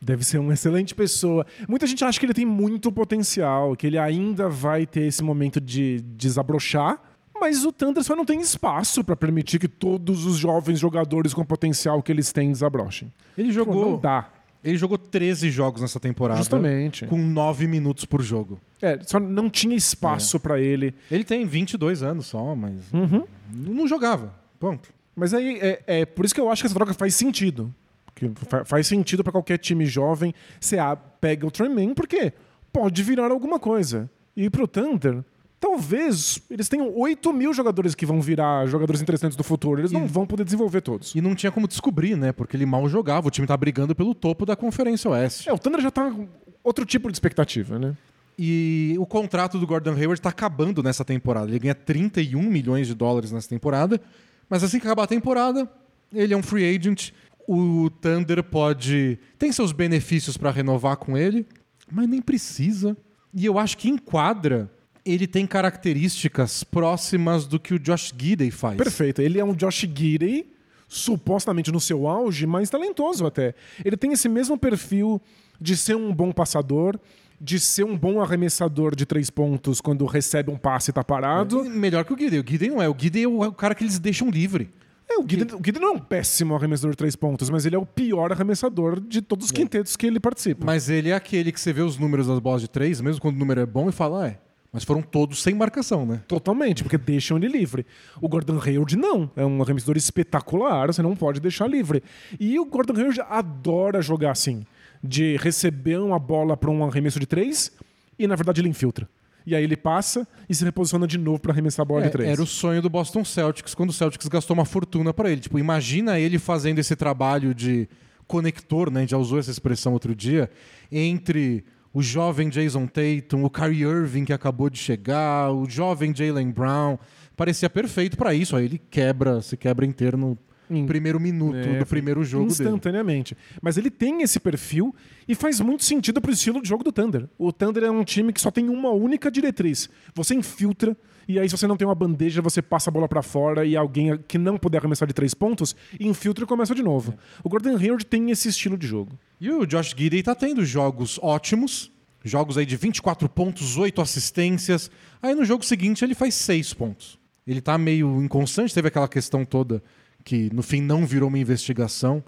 Deve ser uma excelente pessoa. Muita gente acha que ele tem muito potencial, que ele ainda vai ter esse momento de desabrochar. Mas o Thunder só não tem espaço para permitir que todos os jovens jogadores com potencial que eles têm desabrochem. Ele jogou. Pô, não dá. Ele jogou 13 jogos nessa temporada. Justamente. Com 9 minutos por jogo. É, só não tinha espaço é. para ele. Ele tem 22 anos só, mas. Uhum. Não jogava. Ponto. Mas aí é, é, por isso que eu acho que essa troca faz sentido. Que faz sentido para qualquer time jovem. Você pega o Trey porque pode virar alguma coisa. E pro Thunder, talvez eles tenham 8 mil jogadores que vão virar jogadores interessantes do futuro. Eles não vão poder desenvolver todos. E não tinha como descobrir, né? Porque ele mal jogava. O time tá brigando pelo topo da Conferência Oeste. É, o Thunder já tá com outro tipo de expectativa, né? E o contrato do Gordon Hayward tá acabando nessa temporada. Ele ganha 31 milhões de dólares nessa temporada. Mas assim que acabar a temporada, ele é um free agent. O Thunder pode. Tem seus benefícios para renovar com ele, mas nem precisa. E eu acho que enquadra. Ele tem características próximas do que o Josh Gidey faz. Perfeito. Ele é um Josh Gidey, supostamente no seu auge, mas talentoso até. Ele tem esse mesmo perfil de ser um bom passador, de ser um bom arremessador de três pontos quando recebe um passe e tá parado. É, melhor que o Gidey. O Gidey não é. O Gidey é o cara que eles deixam livre. É, o Guiden, o Guiden não é um péssimo arremessador de três pontos, mas ele é o pior arremessador de todos os quintetos que ele participa. Mas ele é aquele que você vê os números das bolas de três, mesmo quando o número é bom, e fala, ah, é. Mas foram todos sem marcação, né? Totalmente, porque deixam ele livre. O Gordon Hayward não. É um arremessador espetacular, você não pode deixar livre. E o Gordon Hayward adora jogar assim. De receber uma bola para um arremesso de três e, na verdade, ele infiltra. E aí ele passa e se reposiciona de novo para arremessar a bola É, de três. Era o sonho do Boston Celtics quando o Celtics gastou uma fortuna para ele. Tipo, imagina ele fazendo esse trabalho de conector, né? A gente já usou essa expressão outro dia, entre o jovem Jason Tatum, o Kyrie Irving que acabou de chegar, o jovem Jalen Brown. Parecia perfeito para isso. Aí ele quebra, se quebra inteiro no Em- primeiro minuto É, do primeiro jogo dele. instantaneamente. Mas ele tem esse perfil e faz muito sentido pro estilo de jogo do Thunder. O Thunder é um time que só tem uma única diretriz. Você infiltra e aí se você não tem uma bandeja, você passa a bola pra fora e alguém que não puder arremessar de três pontos, infiltra e começa de novo. O Gordon Hayward tem esse estilo de jogo. E o Josh Giddey tá tendo jogos ótimos, jogos aí de 24 pontos, 8 assistências. Aí no jogo seguinte ele faz 6 pontos. Ele tá meio inconstante, teve aquela questão toda que no fim não virou uma investigação,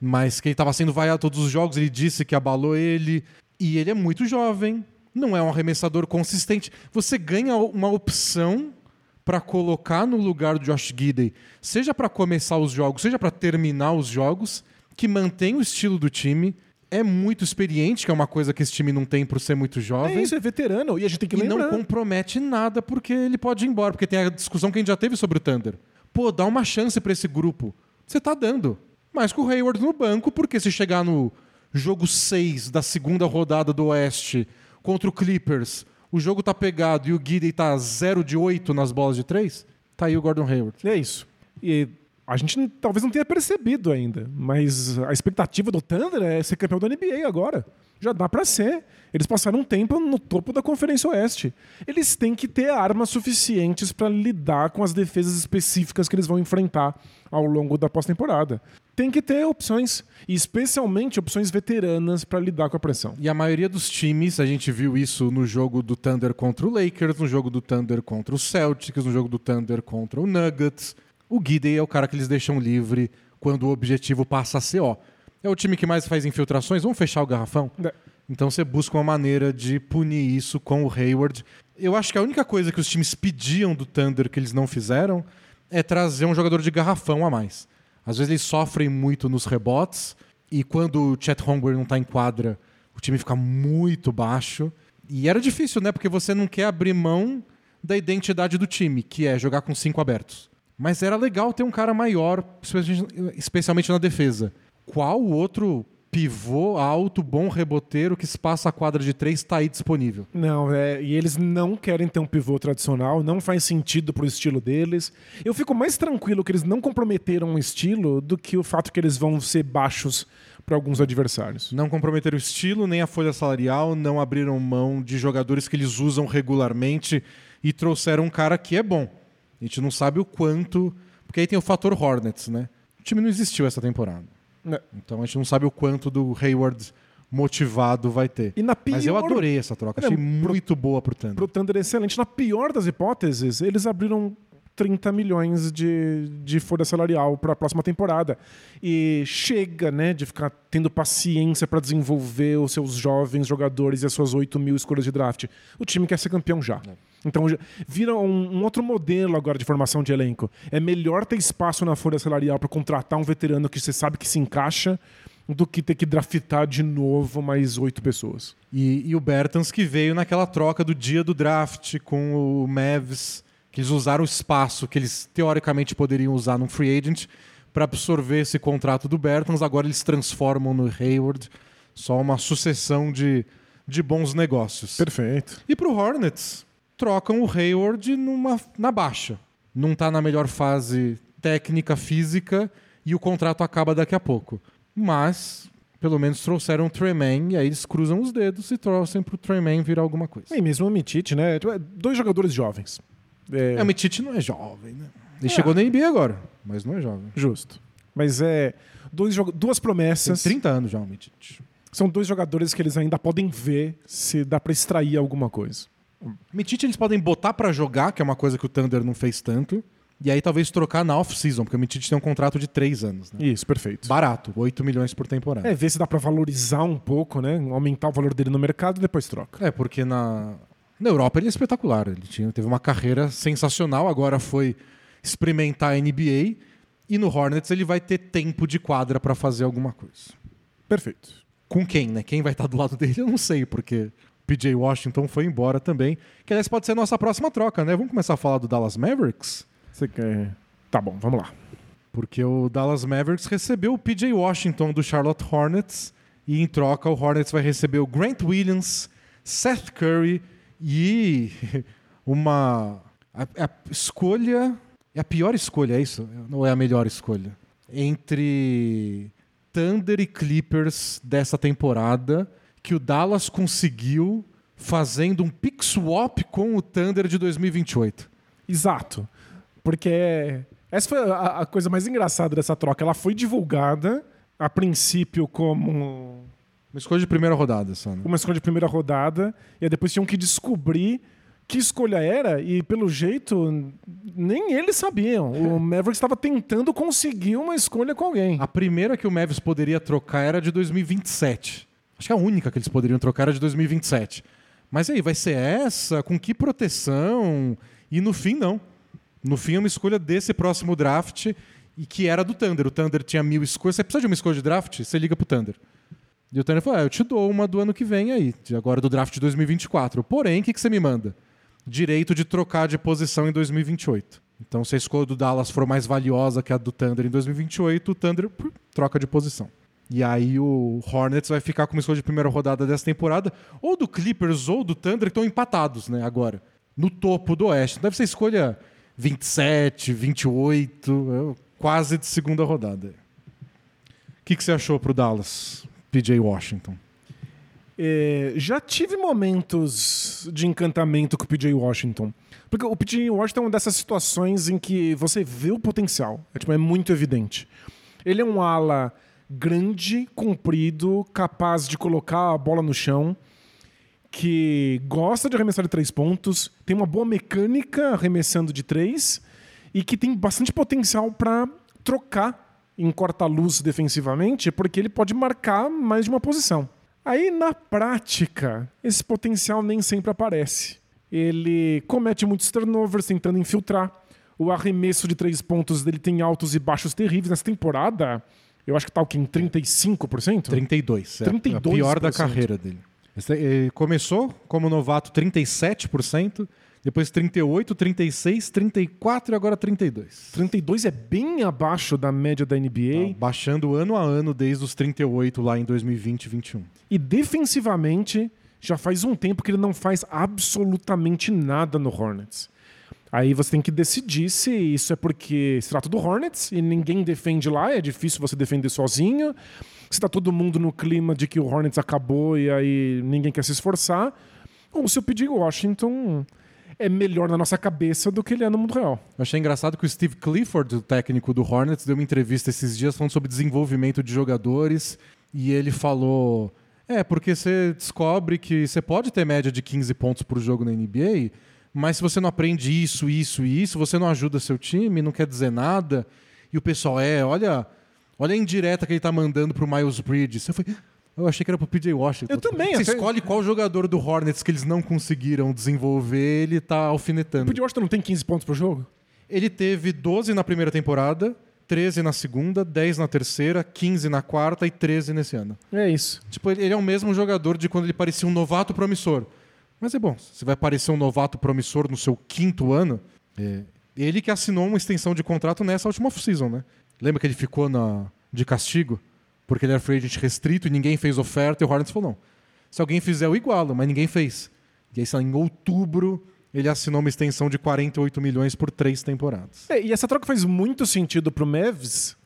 mas que ele tava sendo vaiado todos os jogos, ele disse que abalou ele, e ele é muito jovem, não é um arremessador consistente. Você ganha uma opção para colocar no lugar do Josh Giddey, seja para começar os jogos, seja para terminar os jogos, que mantém o estilo do time, é muito experiente, que é uma coisa que esse time não tem por ser muito jovem. É isso, é veterano. E a gente tem que E lembrar. não compromete nada porque ele pode ir embora. Porque tem a discussão que a gente já teve sobre o Thunder. Pô, dá uma chance pra esse grupo. Você tá dando. Mas com o Hayward no banco, porque se chegar no jogo 6 da segunda rodada do Oeste contra o Clippers, o jogo tá pegado e o Guidey tá 0 de 8 nas bolas de 3, tá aí o Gordon Hayward. É isso. E a gente talvez não tenha percebido ainda, mas a expectativa do Thunder é ser campeão da NBA agora. Já dá pra ser. Eles passaram um tempo no topo da Conferência Oeste. Eles têm que ter armas suficientes pra lidar com as defesas específicas que eles vão enfrentar ao longo da pós-temporada. Tem que ter opções, e especialmente opções veteranas pra lidar com a pressão. E a maioria dos times, a gente viu isso no jogo do Thunder contra o Lakers, no jogo do Thunder contra o Celtics, no jogo do Thunder contra o Nuggets. O Guidey é o cara que eles deixam livre quando o objetivo passa a ser, ó, é o time que mais faz infiltrações, vamos fechar o garrafão? É. Então você busca uma maneira de punir isso com o Hayward. Eu acho que a única coisa que os times pediam do Thunder que eles não fizeram é trazer um jogador de garrafão a mais. Às vezes eles sofrem muito nos rebotes e quando o Chet Holmgren não tá em quadra, o time fica muito baixo. E era difícil, né? Porque você não quer abrir mão da identidade do time, que é jogar com cinco abertos. Mas era legal ter um cara maior, especialmente- na defesa. Qual outro pivô alto, bom reboteiro que espaça a quadra de três está aí disponível? Não, é, e eles não querem ter um pivô tradicional, não faz sentido pro estilo deles. Eu fico mais tranquilo que eles não comprometeram um estilo do que o fato que eles vão ser baixos para alguns adversários. Não comprometeram o estilo nem a folha salarial, não abriram mão de jogadores que eles usam regularmente e trouxeram um cara que é bom. A gente não sabe o quanto. Porque aí tem o fator Hornets, né? O time não existiu essa temporada. Né? Então a gente não sabe o quanto do Hayward motivado vai ter. E na pior, Mas eu adorei essa troca, achei Não, pro- muito boa pro Thunder. pro Thunder é excelente. Na pior das hipóteses, eles abriram 30 milhões de, de folha salarial para a próxima temporada. E chega, né, de ficar tendo paciência para desenvolver os seus jovens jogadores e as suas 8 mil escolhas de draft. O time quer ser campeão já. Então vira um, um outro modelo agora de formação de elenco. É melhor ter espaço na folha salarial para contratar um veterano que você sabe que se encaixa do que ter que draftar de novo mais oito pessoas. E, e o Bertans que veio naquela troca do dia do draft com o Mavs, que eles usaram o espaço que eles teoricamente poderiam usar num free agent para absorver esse contrato do Bertans. Agora eles transformam no Hayward. Só uma sucessão de, de bons negócios. Perfeito. E pro Hornets, trocam o Hayward numa, na baixa. Não está na melhor fase técnica, física, e o contrato acaba daqui a pouco. Mas, pelo menos trouxeram o Tremaine, e aí eles cruzam os dedos e trouxem pro Tremaine virar alguma coisa. E mesmo o Mitite, né? Tipo, é Dois jogadores jovens. É, É, o Mitite não é jovem, né? Ele chegou na NBA agora, mas não é jovem. justo. Mas é dois, duas Tem promessas. 30 anos já o Mitite. São dois jogadores que eles ainda podem ver se dá pra extrair alguma coisa. Mitite eles podem botar pra jogar, que é uma coisa que o Thunder não fez tanto, e aí talvez trocar na off-season, porque o Mitite tem um contrato de 3 anos. Né? Isso, perfeito. Barato, 8 milhões por temporada. É, ver se dá pra valorizar um pouco, né? Aumentar o valor dele no mercado e depois troca. É, porque na, na Europa ele é espetacular. Ele tinha, teve uma carreira sensacional, agora foi experimentar a NBA. E no Hornets ele vai ter tempo de quadra pra fazer alguma coisa. Perfeito. Com quem, né? Quem vai estar do lado dele, eu não sei, porque PJ Washington foi embora também. Que aliás pode ser a nossa próxima troca, né? Vamos começar a falar do Dallas Mavericks? Você quer. Tá bom, vamos lá. Porque o Dallas Mavericks recebeu o PJ Washington do Charlotte Hornets e em troca o Hornets vai receber o Grant Williams, Seth Curry e uma a, a escolha é a pior escolha, é isso? Ou é a melhor escolha? Entre Thunder e Clippers dessa temporada que o Dallas conseguiu fazendo um pick swap com o Thunder de 2028. Exato. Porque essa foi a, a coisa mais engraçada dessa troca. Ela foi divulgada a princípio como Uma escolha de primeira rodada, só, né? uma escolha de primeira rodada, e aí depois tinham que descobrir que escolha era, e pelo jeito, nem eles sabiam. O Mavericks estava tentando conseguir uma escolha com alguém. A primeira que o Mavis poderia trocar era de 2027. Acho que a única que eles poderiam trocar era de 2027. Mas aí, vai ser essa? Com que proteção? E no fim, não. No fim, é uma escolha desse próximo draft e que era do Thunder. O Thunder tinha mil escolhas. Você precisa de uma escolha de draft? Você liga pro Thunder. E o Thunder falou: ah, eu te dou uma do ano que vem aí, agora do draft de 2024. Porém, o que, que você me manda? Direito de trocar de posição em 2028. Então, se a escolha do Dallas for mais valiosa que a do Thunder em 2028, o Thunder troca de posição. E aí o Hornets vai ficar com uma escolha de primeira rodada dessa temporada, ou do Clippers ou do Thunder, que estão empatados, né, agora. No topo do Oeste. Deve ser escolha 27, 28, é, quase de segunda rodada. O que, que você achou pro Dallas, PJ Washington? É, já tive momentos de encantamento com o PJ Washington. Porque o PJ Washington é uma dessas situações em que você vê o potencial. É, tipo, é muito evidente. Ele é um ala grande, comprido, capaz de colocar a bola no chão, que gosta de arremessar de três pontos, tem uma boa mecânica arremessando de três e que tem bastante potencial para trocar em corta-luz defensivamente, porque ele pode marcar mais de uma posição. Aí, na prática, esse potencial nem sempre aparece. Ele comete muitos turnovers tentando infiltrar. O arremesso de três pontos dele tem altos e baixos terríveis. Nessa temporada, eu acho que tá o quê? Em 35%? 32. É 32%. a pior da carreira dele. Ele começou como novato 37%, depois 38, 36, 34 e agora 32. 32 é bem abaixo da média da NBA. Tá baixando ano a ano desde os 38 lá em 2020 e 21. E defensivamente, já faz um tempo que ele não faz absolutamente nada no Hornets. Aí você tem que decidir se isso é porque se trata do Hornets e ninguém defende lá, é difícil você defender sozinho. Se tá todo mundo no clima de que o Hornets acabou e aí ninguém quer se esforçar. Ou se o PJ Washington é melhor na nossa cabeça do que ele é no mundo real. Eu achei engraçado que o Steve Clifford, o técnico do Hornets, deu uma entrevista esses dias falando sobre desenvolvimento de jogadores e ele falou: É, porque você descobre que você pode ter média de 15 pontos por jogo na NBA, mas se você não aprende isso, isso e isso, você não ajuda seu time, não quer dizer nada. E o pessoal, é, olha, olha a indireta que ele tá mandando pro Miles Bridges. Eu falei. Eu achei que era pro PJ Washington. Eu também, Você escolhe qual jogador do Hornets que eles não conseguiram desenvolver, ele tá O alfinetando. PJ Washington não tem 15 pontos por jogo? Ele teve 12 na primeira temporada, 13 na segunda, 10 na terceira, 15 na quarta e 13 nesse ano. É isso. Tipo, ele é o mesmo jogador de quando ele parecia um novato promissor. Mas é bom, você vai parecer um novato promissor no seu quinto ano. É, ele que assinou uma extensão de contrato nessa última off-season, né? Lembra que ele ficou na, de castigo? Porque ele era free agent restrito e ninguém fez oferta e o Hornets falou, não. Se alguém fizer, eu igualo, mas ninguém fez. E aí, em outubro, ele assinou uma extensão de 48 milhões por três temporadas. É, e essa troca faz muito sentido pro Mavs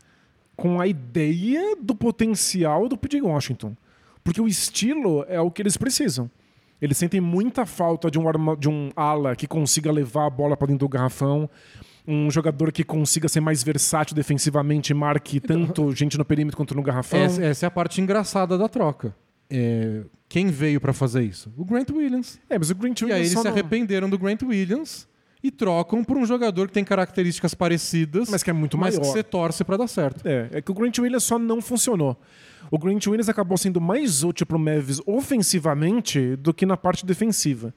com a ideia do potencial do PJ Washington. Porque o estilo é o que eles precisam. Eles sentem muita falta de um, arma, de um ala que consiga levar a bola para dentro do garrafão, um jogador que consiga ser mais versátil defensivamente e marque tanto gente no perímetro quanto no garrafão. Essa, essa é a parte engraçada da troca. É, quem veio para fazer isso? O Grant Williams. É, mas o Grant E aí Williams eles só se não- arrependeram do Grant Williams e trocam por um jogador que tem características parecidas, Mas que é muito mas maior. que você torce para dar certo. É, é que o Grant Williams só não funcionou. O Grant Williams acabou sendo mais útil pro Mavis ofensivamente do que na parte defensiva.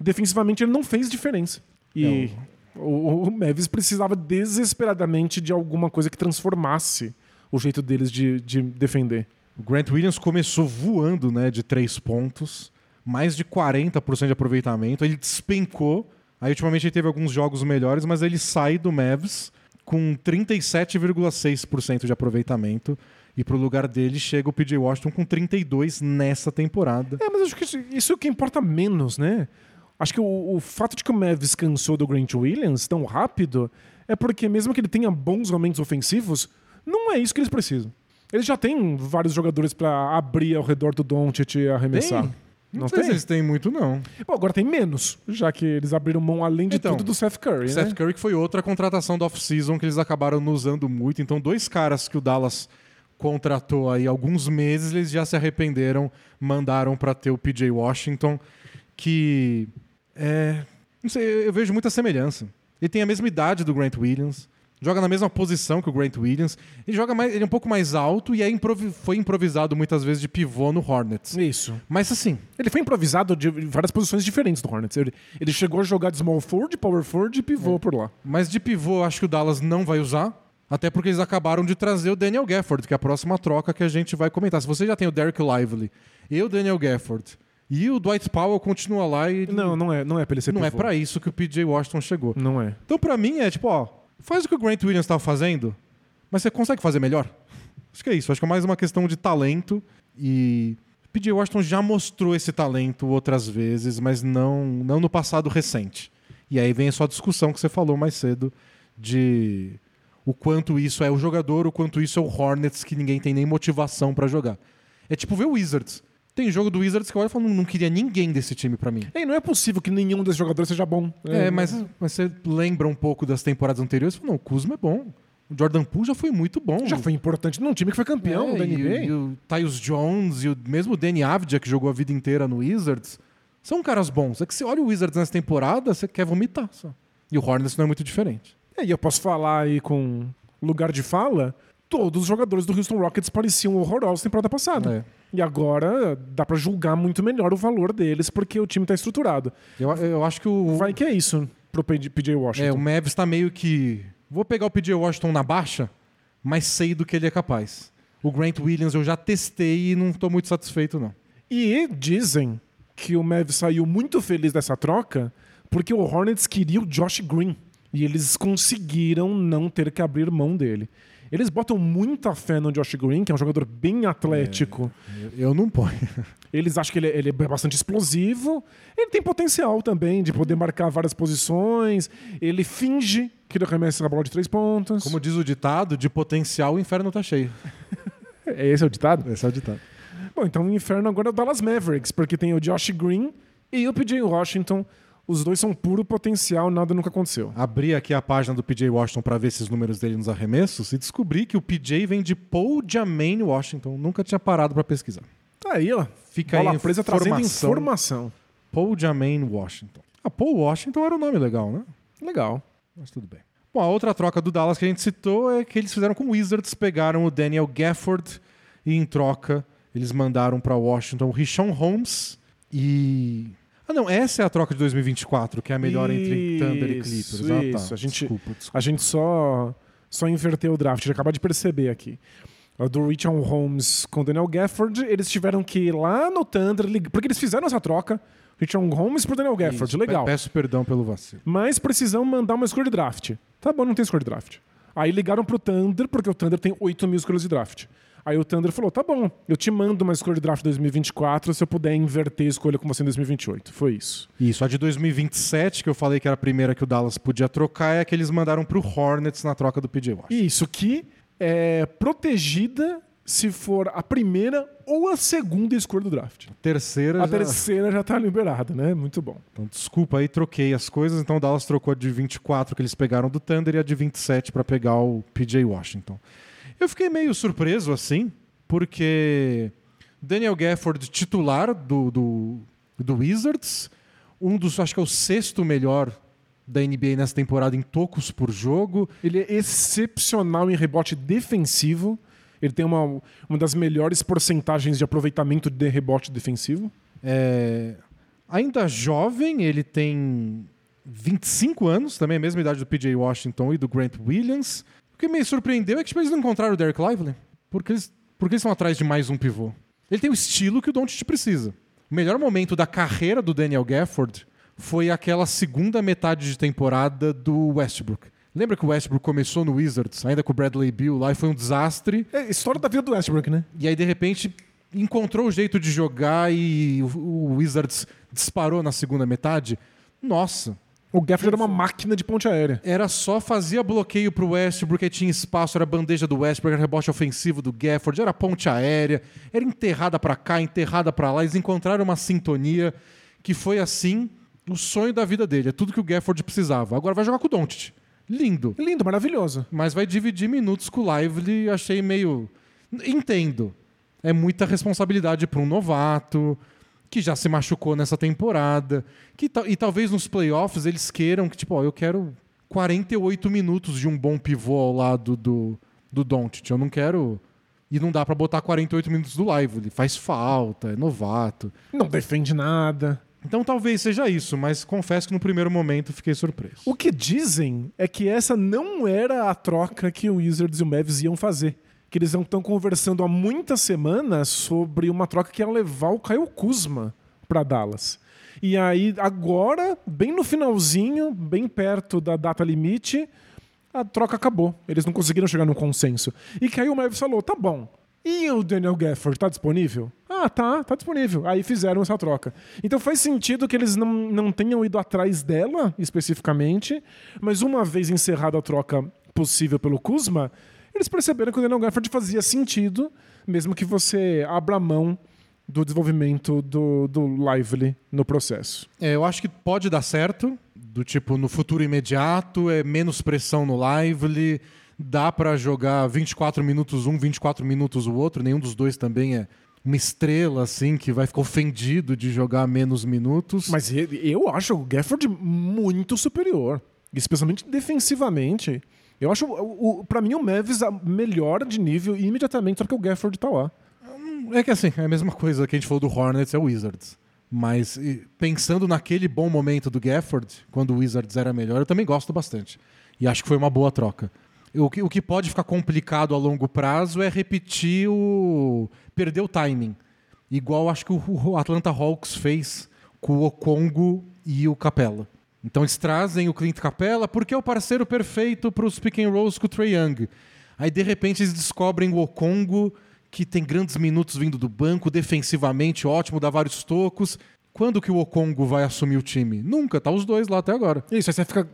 Defensivamente ele não fez diferença. E o, o Mavis precisava desesperadamente de alguma coisa que transformasse o jeito deles de, de defender. O Grant Williams começou voando né, de três pontos, mais de 40% de aproveitamento. Ele despencou. Aí, ultimamente, ele teve alguns jogos melhores, mas ele sai do Mavs com 37,6% de aproveitamento. E pro lugar dele chega o PJ Washington com 32 nessa temporada. É, mas acho que isso, isso é o que importa menos, né? Acho que o, o fato de que o Mavis cansou do Grant Williams tão rápido é porque, mesmo que ele tenha bons momentos ofensivos, não é isso que eles precisam. Eles já têm vários jogadores pra abrir ao redor do Doncic e arremessar. Tem? Não, Não sei se tem? eles têm muito, não. Bom, agora tem menos, já que eles abriram mão, além de Então, tudo, do Seth Curry, Seth né? Curry que foi outra contratação do off-season que eles acabaram usando muito. Então, dois caras que o Dallas contratou aí há alguns meses, eles já se arrependeram, mandaram para ter o PJ Washington, que é, não sei, eu vejo muita semelhança. Ele tem a mesma idade do Grant Williams, joga na mesma posição que o Grant Williams, ele joga mais, ele é um pouco mais alto e é improvi- foi improvisado muitas vezes de pivô no Hornets. Isso. Mas assim, Ele foi improvisado de várias posições diferentes do Hornets. Ele, ele chegou a jogar de small forward, power forward e pivô por lá. Mas de pivô, acho que o Dallas não vai usar. Até porque eles acabaram de trazer o Daniel Gafford, que é a próxima troca que a gente vai comentar. Se você já tem o Derek Lively e o Daniel Gafford e o Dwight Powell continua lá e Não, não é, não é pra ele ser não é pivô. pra isso que o PJ Washington chegou. Não é. Então, pra mim, é tipo, ó, faz o que o Grant Williams estava fazendo, mas você consegue fazer melhor? Acho que é isso. Acho que é mais uma questão de talento e PJ Washington já mostrou esse talento outras vezes, mas não, não no passado recente. E aí vem a sua discussão que você falou mais cedo de o quanto isso é o jogador, o quanto isso é o Hornets que ninguém tem nem motivação pra jogar. É tipo ver o Wizards. Tem jogo do Wizards que eu olho e falo, não, queria ninguém desse time pra mim. É, e não é possível que nenhum desses jogadores seja bom. É, mas, mas você lembra um pouco das temporadas anteriores? Você fala, Não, o Kuzma é bom. O Jordan Poole já foi muito bom. Já foi importante num time que foi campeão É, da e, NBA. e o Tyus Jones e o mesmo Danny Avdia, que jogou a vida inteira no Wizards, são caras bons. É que você olha o Wizards nessa temporada, você quer vomitar só. E o Hornets não é muito diferente. É, e eu posso falar aí com lugar de fala, todos os jogadores do Houston Rockets pareciam horrorosos na temporada passada. É. E agora dá pra julgar muito melhor o valor deles porque o time tá estruturado. Eu, eu acho que o, Vai que é isso pro PJ PJ é, Washington. o Mavs tá meio que. Vou pegar o PJ Washington na baixa, mas sei do que ele é capaz. O Grant Williams eu já testei e não tô muito satisfeito, não. E dizem que o Mav saiu muito feliz dessa troca porque o Hornets queria o Josh Green. E eles conseguiram não ter que abrir mão dele. Eles botam muita fé no Josh Green, que é um jogador bem atlético. Eu, eu não ponho. Eles acham que ele, é- ele é bastante explosivo. Ele tem potencial também de poder marcar várias posições. Ele finge que ele arremessa a bola de três pontos. Como diz o ditado, de potencial o inferno tá cheio. Esse é o ditado? Esse é o ditado. Bom, então o inferno agora é o Dallas Mavericks, porque tem o Josh Green e o PJ Washington. Os dois são puro potencial, nada nunca aconteceu. Abri aqui a página do PJ Washington para ver esses números dele nos arremessos e descobri que o PJ vem de Paul Jamaine Washington. Nunca tinha parado para pesquisar. Tá aí, ó. Fica Bola aí presa trazendo informação. informação. Paul Jamaine Washington. Ah, Paul Washington era um nome legal, né? Legal. Mas tudo bem. Bom, a outra troca do Dallas que a gente citou é que eles fizeram com o Wizards, pegaram o Daniel Gafford e em troca eles mandaram para Washington o Rishon Holmes e Ah, não, essa é a troca de 2024, que é a melhor entre Thunder e Clippers. Isso, Ah, tá. isso. A gente- Desculpa, desculpa. A gente só só inverter o draft. Ele acaba de perceber aqui. O do Richard Holmes com o Daniel Gafford, eles tiveram que ir lá no Thunder, porque eles fizeram essa troca. Richard Holmes pro Daniel Gafford, Isso, legal. pe- Peço perdão pelo vacilo. Mas precisam mandar uma escolha de draft. Tá bom, não tem escolha de draft. Aí ligaram pro Thunder, porque o Thunder tem 8 mil escolhas de draft. Aí o Thunder falou: tá bom, eu te mando uma escolha de draft 2024 se eu puder inverter a escolha com você em 2028. Foi isso. Isso, a de 2027, que eu falei que era a primeira que o Dallas podia trocar, é a que eles mandaram pro Hornets na troca do PJ Washington. Isso que é protegida se for a primeira ou a segunda escolha do draft. Terceira, A já... terceira já tá liberada, né? Muito bom. Então, desculpa aí, troquei as coisas. Então o Dallas trocou a de 24 que eles pegaram do Thunder e a de 27 para pegar o PJ Washington. Eu fiquei meio surpreso assim, porque Daniel Gafford, titular do, do, do Wizards, um dos, acho que é o sexto melhor da NBA nessa temporada em tocos por jogo. Ele é excepcional em rebote defensivo. Ele tem uma, uma das melhores porcentagens de aproveitamento de rebote defensivo. É, ainda jovem, ele tem 25 anos, também a mesma idade do PJ Washington e do Grant Williams. O que me surpreendeu é que tipo, eles não encontraram o Derek Lively. Porque eles, porque eles estão atrás de mais um pivô. Ele tem o estilo que o Doncic precisa. O melhor momento da carreira do Daniel Gafford foi aquela segunda metade de temporada do Westbrook. Lembra que o Westbrook começou no Wizards, ainda com o Bradley Beal lá, e foi um desastre. É história da vida do Westbrook, né? E aí, de repente, encontrou o jeito de jogar e o, o Wizards disparou na segunda metade. Nossa, O Gafford era uma máquina de ponte aérea. era só fazia bloqueio pro Westbrook, aí tinha espaço, era bandeja do Westbrook, era rebote ofensivo do Gafford, era ponte aérea, era enterrada pra cá, enterrada pra lá. Eles encontraram uma sintonia que foi assim o sonho da vida dele. É tudo que o Gafford precisava. Agora vai jogar com o Doncic. Lindo. Lindo, maravilhoso. Mas vai dividir minutos com o Lively, achei meio. Entendo. É muita responsabilidade para um novato que já se machucou nessa temporada. Que, e talvez nos playoffs eles queiram que, tipo, ó, eu quero 48 minutos de um bom pivô ao lado do, do Doncic. Eu não quero. E não dá para botar 48 minutos do Lively. Faz falta, é novato. Não defende nada. Então talvez seja isso, mas confesso que no primeiro momento fiquei surpreso. O que dizem é que essa não era a troca que o Wizards e o Mavs iam fazer. Que eles estão conversando há muitas semanas sobre uma troca que ia levar o Kyle Kuzma para Dallas. E aí, agora, bem no finalzinho, bem perto da data limite, a troca acabou. Eles não conseguiram chegar num consenso. E que aí o Mavs falou: tá bom. E o Daniel Gafford tá disponível? Ah, tá, tá disponível. Aí fizeram essa troca. Então faz sentido que eles não, não tenham ido atrás dela especificamente, mas uma vez encerrada a troca possível pelo Kuzma, eles perceberam que o Daniel Gafford fazia sentido, mesmo que você abra mão do desenvolvimento do, do Lively no processo. É, eu acho que pode dar certo, do tipo, no futuro imediato, é menos pressão no Lively, dá pra jogar 24 minutos um, 24 minutos o outro, nenhum dos dois também é uma estrela, assim, que vai ficar ofendido de jogar menos minutos. Mas eu acho o Gafford muito superior, especialmente defensivamente. Eu acho, o, o, pra mim, o Mavis a- melhor de nível imediatamente, só que o Gafford tá lá. É que assim, é a mesma coisa que a gente falou do Hornets, é o Wizards. Mas e, pensando naquele bom momento do Gafford, quando o Wizards era melhor, eu também gosto bastante. E acho que foi uma boa troca. O que, o que pode ficar complicado a longo prazo é repetir o. perder o timing. Igual acho que o, Atlanta Hawks fez com o Okongo e o Capella. Então eles trazem o Clint Capella porque é o parceiro perfeito para os pick and rolls com o Trae Young. Aí de repente eles descobrem o Okongo, que tem grandes minutos vindo do banco, defensivamente ótimo, dá vários tocos. Quando que o Okongo vai assumir o time? Nunca, tá os dois lá até agora. Isso, aí você fica,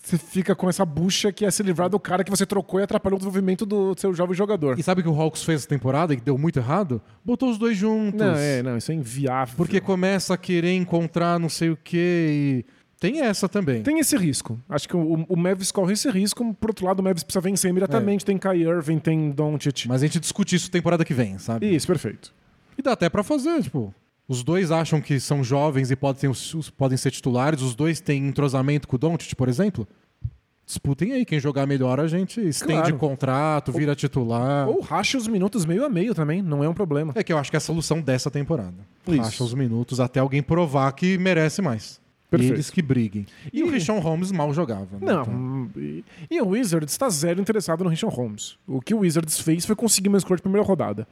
você fica com essa bucha que é se livrar do cara que você trocou e atrapalhou o desenvolvimento do seu jovem jogador. E sabe o que o Hawks fez essa temporada e que deu muito errado? Botou os dois juntos. Não, é, não, isso é inviável. Porque começa a querer encontrar não sei o quê e. Tem essa também. Tem esse risco. Acho que o, o Mavis corre esse risco. Por outro lado, o Mavis precisa vencer imediatamente. Tem Kai Irving, tem Doncic. Mas a gente discute isso temporada que vem, sabe? Isso, perfeito. E dá até pra fazer, tipo. Os dois acham que são jovens e podem, podem ser titulares. Os dois têm entrosamento com o Doncic, por exemplo. Disputem aí. Quem jogar melhor, a gente estende Claro. contrato, vira titular. Ou racha os minutos meio a meio também, não é um problema. É que eu acho que é a solução dessa temporada. Isso. Racha os minutos até alguém provar que merece mais. Perfeito. Eles que briguem. E, E- o Rishon Holmes mal jogava. né? Não, Então, hum, e, e o Wizards está zero interessado no Rishon Holmes. O que o Wizards fez foi conseguir uma escolha de primeira rodada.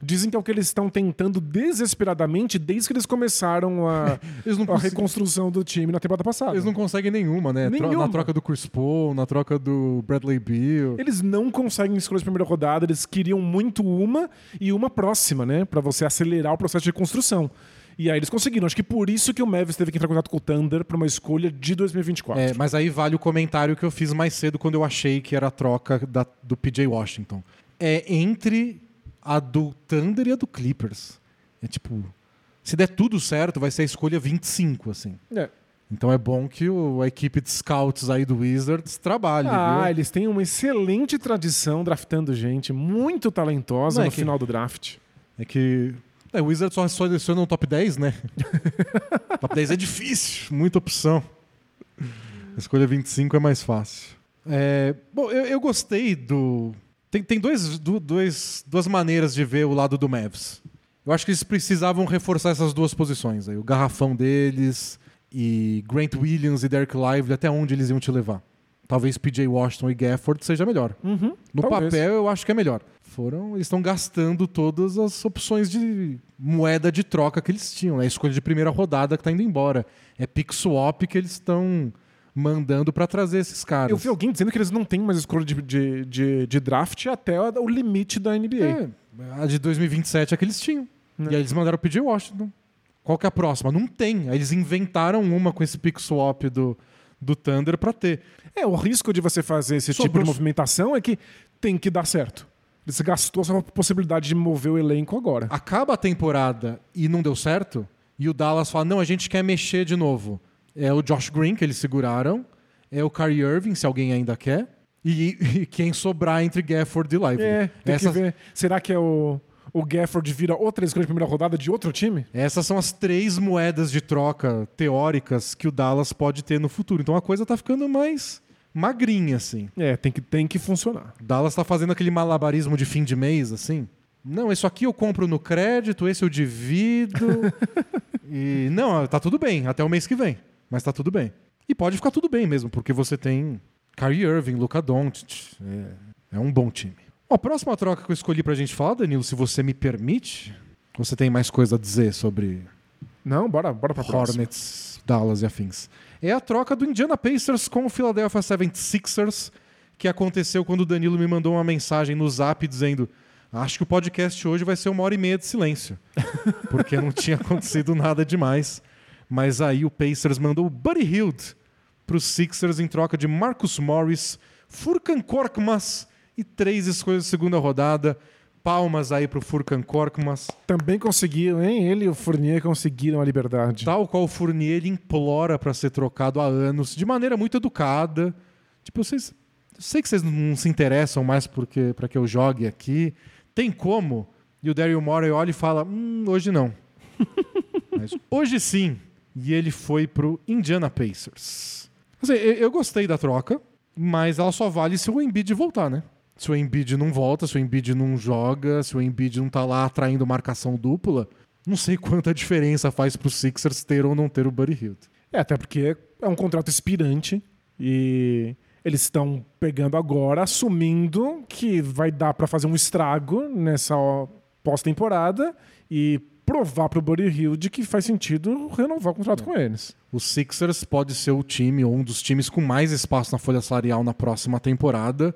Dizem que é o que eles estão tentando desesperadamente desde que eles começaram a, eles, a reconstrução do time na temporada passada. eles não conseguem nenhuma, né? Nenhuma. Na troca do Chris Paul, na troca do Bradley Beal. Eles não conseguem escolher de primeira rodada, eles queriam muito uma e uma próxima, né? Pra você acelerar o processo de construção. E aí eles conseguiram. Acho que por isso que o Mavis teve que entrar em contato com o Thunder pra uma escolha de 2024. É, mas aí vale o comentário que eu fiz mais cedo quando eu achei que era a troca da- do PJ Washington. É entre a do Thunder e a do Clippers. É tipo, se der tudo certo, vai ser a escolha 25, assim. É. Então é bom que o- a equipe de scouts aí do Wizards trabalhe, Ah, viu? eles têm uma excelente tradição draftando gente muito talentosa Não, é no que- final do draft. É que é, o Wizards só seleciona um top 10, né? top 10 é difícil, muita opção. A escolha 25 é mais fácil. É, bom, eu, eu gostei do. Tem, tem dois, du- dois, duas maneiras de ver o lado do Mavs. Eu acho que eles precisavam reforçar essas duas posições aí. O garrafão deles e Grant Williams e Derek Lively, até onde eles iam te levar. Talvez PJ Washington e Gafford seja melhor. Uhum, No talvez. papel, eu acho que é melhor. Foram, eles estão gastando todas as opções de moeda de troca que eles tinham. É a escolha de primeira rodada que está indo embora. É pick swap que eles estão mandando para trazer esses caras. Eu vi alguém dizendo que eles não têm mais escolha de, de, de, de draft até o limite da NBA. É, a de 2027 é que eles tinham. É. E aí eles mandaram pedir Washington. Qual que é a próxima? Não tem. Aí eles inventaram uma com esse pick swap do, do Thunder para ter. É, o risco de você fazer esse Sobrou- tipo de movimentação é que tem que dar certo. Você gastou a sua possibilidade de mover o elenco agora. acaba a temporada e não deu certo, e o Dallas fala: não, a gente quer mexer de novo. É o Josh Green que eles seguraram, é o Kyrie Irving, se alguém ainda quer, e, e quem sobrar entre Gafford e Lively. É, tem Essas, que ver. Será que é o, o Gafford vira outra escolha de primeira rodada de outro time? essas são as três moedas de troca teóricas que o Dallas pode ter no futuro. Então a coisa tá ficando mais magrinha, assim. É, tem que, tem que funcionar. Dallas tá fazendo aquele malabarismo de fim de mês, assim. Não, isso aqui eu compro no crédito, esse eu divido. e não, tá tudo bem, até o mês que vem. Mas tá tudo bem. E pode ficar tudo bem mesmo, porque você tem Kyrie Irving, Luka Doncic. É, é um bom time. Ó, a próxima troca que eu escolhi pra gente falar, Danilo, se você me permite, você tem mais coisa a dizer sobre Não, bora, bora pra próxima. Hornets, Dallas e afins. É a troca do Indiana Pacers com o Philadelphia 76ers, que aconteceu quando o Danilo me mandou uma mensagem no zap dizendo: Acho que o podcast hoje vai ser uma hora e meia de silêncio. Porque não tinha acontecido nada demais. Mas aí o Pacers mandou o Buddy Hield para os Sixers em troca de Marcus Morris, Furkan Korkmaz e três escolhas de segunda rodada. Palmas aí pro Furkan Korkmaz. Também conseguiram, hein? Ele e o Fournier conseguiram a liberdade. Tal qual o Fournier, ele implora para ser trocado há anos, de maneira muito educada. Tipo, vocês, sei que vocês não se interessam mais porque para que eu jogue aqui. Tem como? E o Daryl Morey olha e fala: hum, hoje não. Mas hoje sim. E ele foi pro Indiana Pacers. Assim, eu, eu gostei da troca, mas ela só vale se o Embiid voltar, né? Se o Embiid não volta, se o Embiid não joga, se o Embiid não tá lá atraindo marcação dupla, não sei quanta diferença faz pro Sixers ter ou não ter o Buddy Hield. É, até porque é um contrato expirante e eles estão pegando agora, assumindo que vai dar pra fazer um estrago nessa pós-temporada e provar pro Buddy Hield que faz sentido renovar o contrato com eles. O Sixers pode ser o time ou um dos times com mais espaço na folha salarial na próxima temporada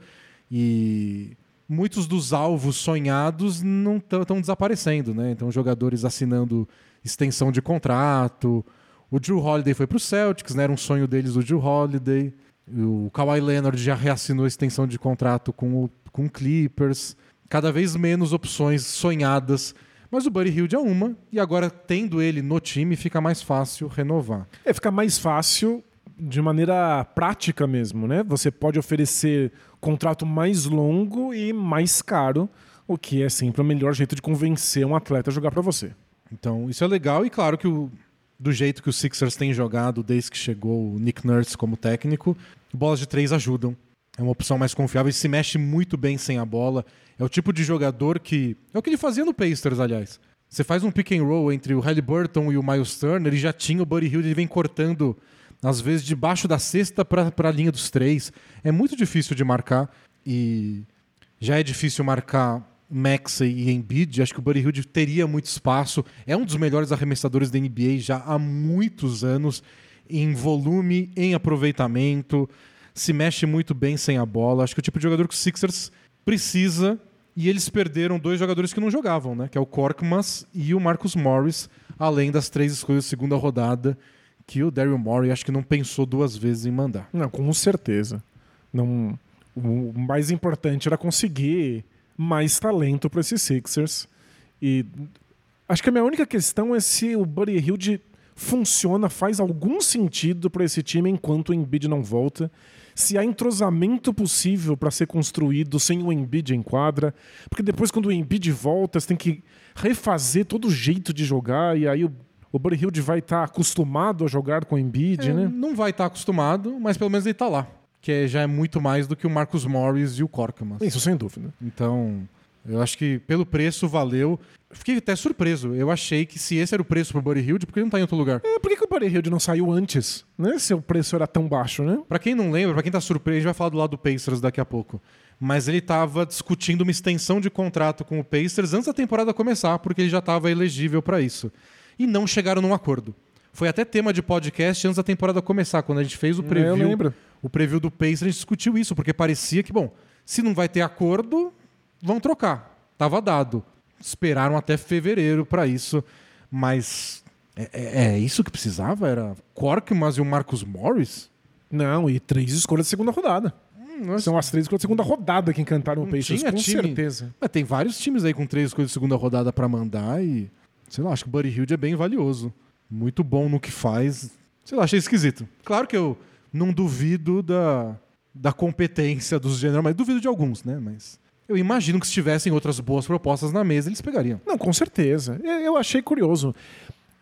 e muitos dos alvos sonhados não estão desaparecendo, né? Então jogadores assinando extensão de contrato. O Drew Holiday foi para o Celtics, né? Era um sonho deles o Drew Holiday. O Kawhi Leonard já reassinou a extensão de contrato com o com Clippers. Cada vez menos opções sonhadas. Mas o Buddy Hield é uma, e agora tendo ele no time, fica mais fácil renovar. É, fica mais fácil de maneira prática mesmo, né? Você pode oferecer contrato mais longo e mais caro, o que é sempre o melhor jeito de convencer um atleta a jogar pra você. Então, isso é legal e claro que o- do jeito que os Sixers têm jogado desde que chegou o Nick Nurse como técnico, bolas de três ajudam. É uma opção mais confiável e se mexe muito bem sem a bola. É o tipo de jogador que. É o que ele fazia no Pacers, aliás. Você faz um pick and roll entre o Halliburton e o Miles Turner e já tinha o Buddy Hield, ele vem cortando, às vezes, debaixo da cesta para a linha dos três. É muito difícil de marcar e já é difícil marcar Maxey e Embiid. Acho que o Buddy Hield teria muito espaço. É um dos melhores arremessadores da NBA já há muitos anos, em volume, em aproveitamento, se mexe muito bem sem a bola. Acho que é o tipo de jogador que o Sixers precisa e eles perderam dois jogadores que não jogavam, né? Que é o Korkmaz e o Marcus Morris, além das três escolhas de segunda rodada que o Daryl Morey acho que não pensou duas vezes em mandar. Não, com certeza. Não, o mais importante era conseguir mais talento para esses Sixers. E acho que a minha única questão é se o Buddy Hield funciona, faz algum sentido para esse time enquanto o Embiid não volta se há entrosamento possível para ser construído sem o Embiid em quadra, porque depois quando o Embiid volta, você tem que refazer todo o jeito de jogar e aí o, o Buddy Hield vai estar tá acostumado a jogar com o Embiid, é, né? Não vai estar tá acostumado, mas pelo menos ele está lá, que é, já é muito mais do que o Marcus Morris e o Korkmaz. Isso sem dúvida. Então, eu acho que pelo preço valeu. Fiquei até surpreso. Eu achei que se esse era o preço pro Buddy Hilde, por que ele não tá em outro lugar? É, por que, que o Buddy Hilde não saiu antes? Né? Se o preço era tão baixo, né? Pra quem não lembra, pra quem tá surpreso, a gente vai falar do lado do Pacers daqui a pouco. Mas ele tava discutindo uma extensão de contrato com o Pacers antes da temporada começar, porque ele já tava elegível para isso. E não chegaram num acordo. Foi até tema de podcast antes da temporada começar, quando a gente fez o preview. É, eu lembro. O preview do Pacers, a gente discutiu isso, porque parecia que, bom, se não vai ter acordo, vão trocar. Tava dado. Esperaram até fevereiro para isso, mas é, é, é, isso que precisava? Era Korkmaz e o Marcus Morris? Não, e três escolhas de segunda rodada. Hum, São as três escolhas de segunda rodada que encantaram o Pacers, com time. certeza. Mas tem vários times aí com três escolhas de segunda rodada para mandar e... Sei lá, acho que o Buddy Hilde é bem valioso. Muito bom no que faz. Sei lá, achei esquisito. Claro que eu não duvido da, da competência dos generais, mas duvido de alguns, né? Mas eu imagino que se tivessem outras boas propostas na mesa, eles pegariam. Não, com certeza. Eu achei curioso.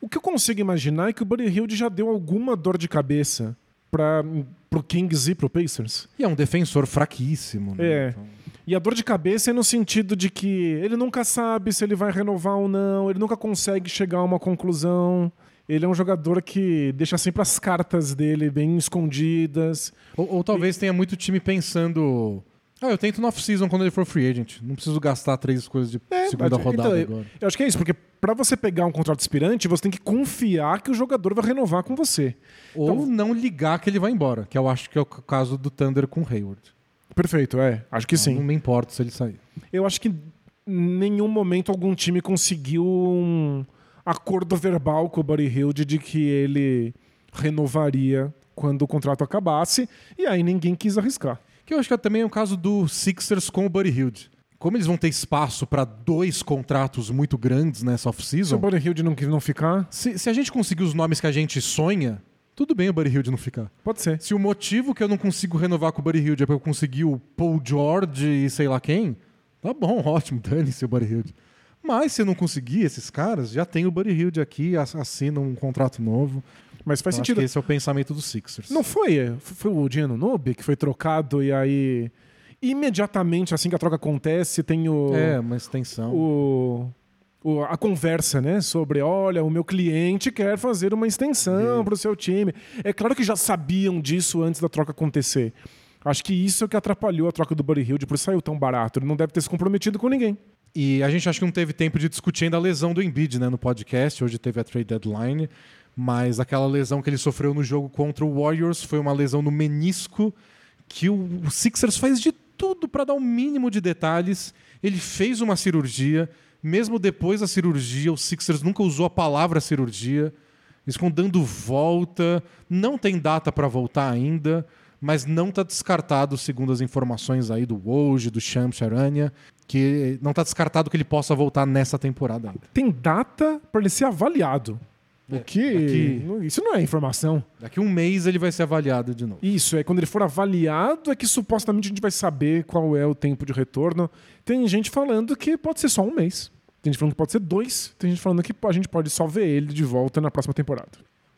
O que eu consigo imaginar é que o Buddy Hilde já deu alguma dor de cabeça para pro Kings e pro Pacers. E é um defensor fraquíssimo, né? É. Então... E a dor de cabeça é no sentido de que ele nunca sabe se ele vai renovar ou não, ele nunca consegue chegar a uma conclusão. Ele é um jogador que deixa sempre as cartas dele bem escondidas. Ou, ou talvez e... tenha muito time pensando ah, eu tento no off-season quando ele for free agent. Não preciso gastar três coisas de é, segunda mas, rodada então, agora. Eu acho que é isso, porque para você pegar um contrato aspirante, você tem que confiar que o jogador vai renovar com você. Ou então, não ligar que ele vai embora, que eu acho que é o caso do Thunder com o Hayward. Perfeito, é. Acho que não, sim. Não me importa se ele sair. Eu acho que em nenhum momento algum time conseguiu um acordo verbal com o Buddy Hilde de que ele renovaria quando o contrato acabasse, e aí ninguém quis arriscar. Que eu acho que também é o caso do Sixers com o Buddy Hilde. Como eles vão ter espaço para dois contratos muito grandes nessa off-season. Se o Buddy Hilde não, não ficar. Se, se a gente conseguir os nomes que a gente sonha, tudo bem o Buddy Hilde não ficar. Pode ser. Se o motivo que eu não consigo renovar com o Buddy Hilde é porque eu consegui o Paul George e sei lá quem, tá bom, ótimo, dane-se o Buddy Hilde. Mas se eu não conseguir esses caras, já tem o Buddy Hilde aqui, assina um contrato novo. Mas faz então, sentido. esse é o pensamento dos Sixers. Não foi? É, foi o Gino Nobe que foi trocado e aí. Imediatamente, assim que a troca acontece, tem o. É, uma extensão. O, a conversa, né? Sobre, olha, o meu cliente quer fazer uma extensão para o seu time. É claro que já sabiam disso antes da troca acontecer. Acho que isso é o que atrapalhou a troca do Buddy Hill, por isso saiu tão barato. Ele não deve ter se comprometido com ninguém. E a gente acho que não teve tempo de discutir ainda a lesão do Embiid, né, no podcast. Hoje teve a trade deadline mas aquela lesão que ele sofreu no jogo contra o Warriors foi uma lesão no menisco que o Sixers faz de tudo para dar o um mínimo de detalhes. Ele fez uma cirurgia, mesmo depois da cirurgia, o Sixers nunca usou a palavra cirurgia. Eles estão dando volta, não tem data para voltar ainda, mas não está descartado, segundo as informações aí do Woj, do Shams Charania, que não está descartado que ele possa voltar nessa temporada ainda. Tem data para ele ser avaliado. O é, que. Daqui, isso não é informação. Daqui um mês ele vai ser avaliado de novo. Isso, é quando ele for avaliado é que supostamente a gente vai saber qual é o tempo de retorno. Tem gente falando que pode ser só um mês. Tem gente falando que pode ser dois. Tem gente falando que a gente pode só ver ele de volta na próxima temporada.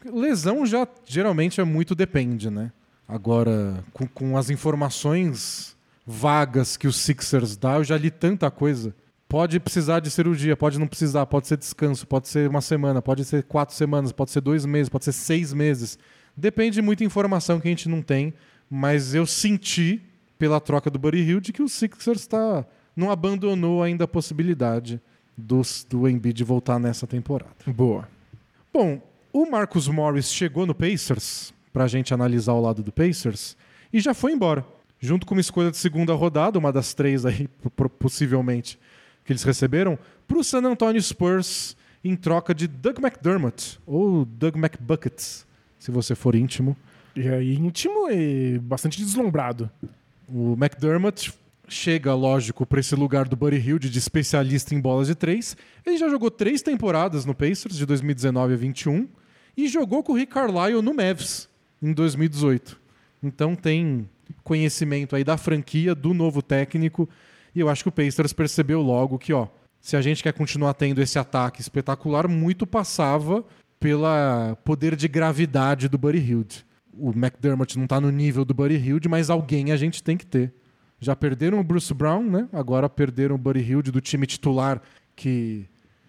Lesão já geralmente é muito depende, né? Agora, com, com as informações vagas que os Sixers dá, eu já li tanta coisa Pode precisar de cirurgia, pode não precisar, pode ser descanso, pode ser uma semana, pode ser quatro semanas, pode ser dois meses, pode ser seis meses. Depende de muita informação que a gente não tem, mas eu senti pela troca do Buddy Hield que o Sixers tá, não abandonou ainda a possibilidade do, do Embiid voltar nessa temporada. Boa. Bom, o Marcus Morris chegou no Pacers, para a gente analisar o lado do Pacers, e já foi embora. Junto com uma escolha de segunda rodada, uma das três aí, possivelmente, que eles receberam, para o San Antonio Spurs em troca de Doug McDermott, ou Doug McBuckets, se você for íntimo. E é íntimo e bastante deslumbrado. O McDermott chega, lógico, para esse lugar do Buddy Hill de especialista em bolas de três. Ele já jogou três temporadas no Pacers, de 2019 a 21, e jogou com o Rick Carlisle no Mavs, em 2018. Então tem conhecimento aí da franquia, do novo técnico, e eu acho que o Pacers percebeu logo que, ó, se a gente quer continuar tendo esse ataque espetacular, muito passava pela poder de gravidade do Buddy Hield. O McDermott não está no nível do Buddy Hield, mas alguém a gente tem que ter. Já perderam o Bruce Brown, né? Agora perderam o Buddy Hield do time titular que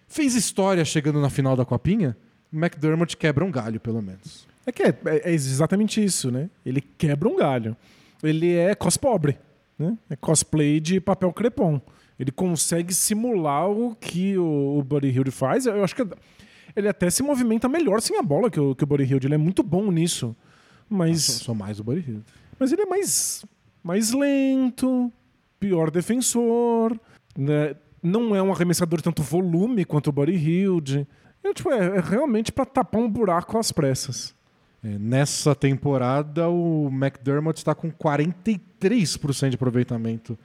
fez história chegando na final da Copinha. O McDermott quebra um galho, pelo menos. É que é, é exatamente isso, né? Ele quebra um galho. Ele é cos-pobre. Né? É cosplay de papel crepom. Ele consegue simular o que o, o Buddy Hilde faz. Eu acho que ele até se movimenta melhor sem a bola que o, que o Buddy Hilde. Ele é muito bom nisso. Mas. Eu sou mais o Buddy Hilde. Mas ele é mais, mais lento, pior defensor. Né? Não é um arremessador de tanto volume quanto o Buddy Hilde. É, tipo, é, é realmente para tapar um buraco às pressas. É, nessa temporada, o McDermott está com 43% de aproveitamento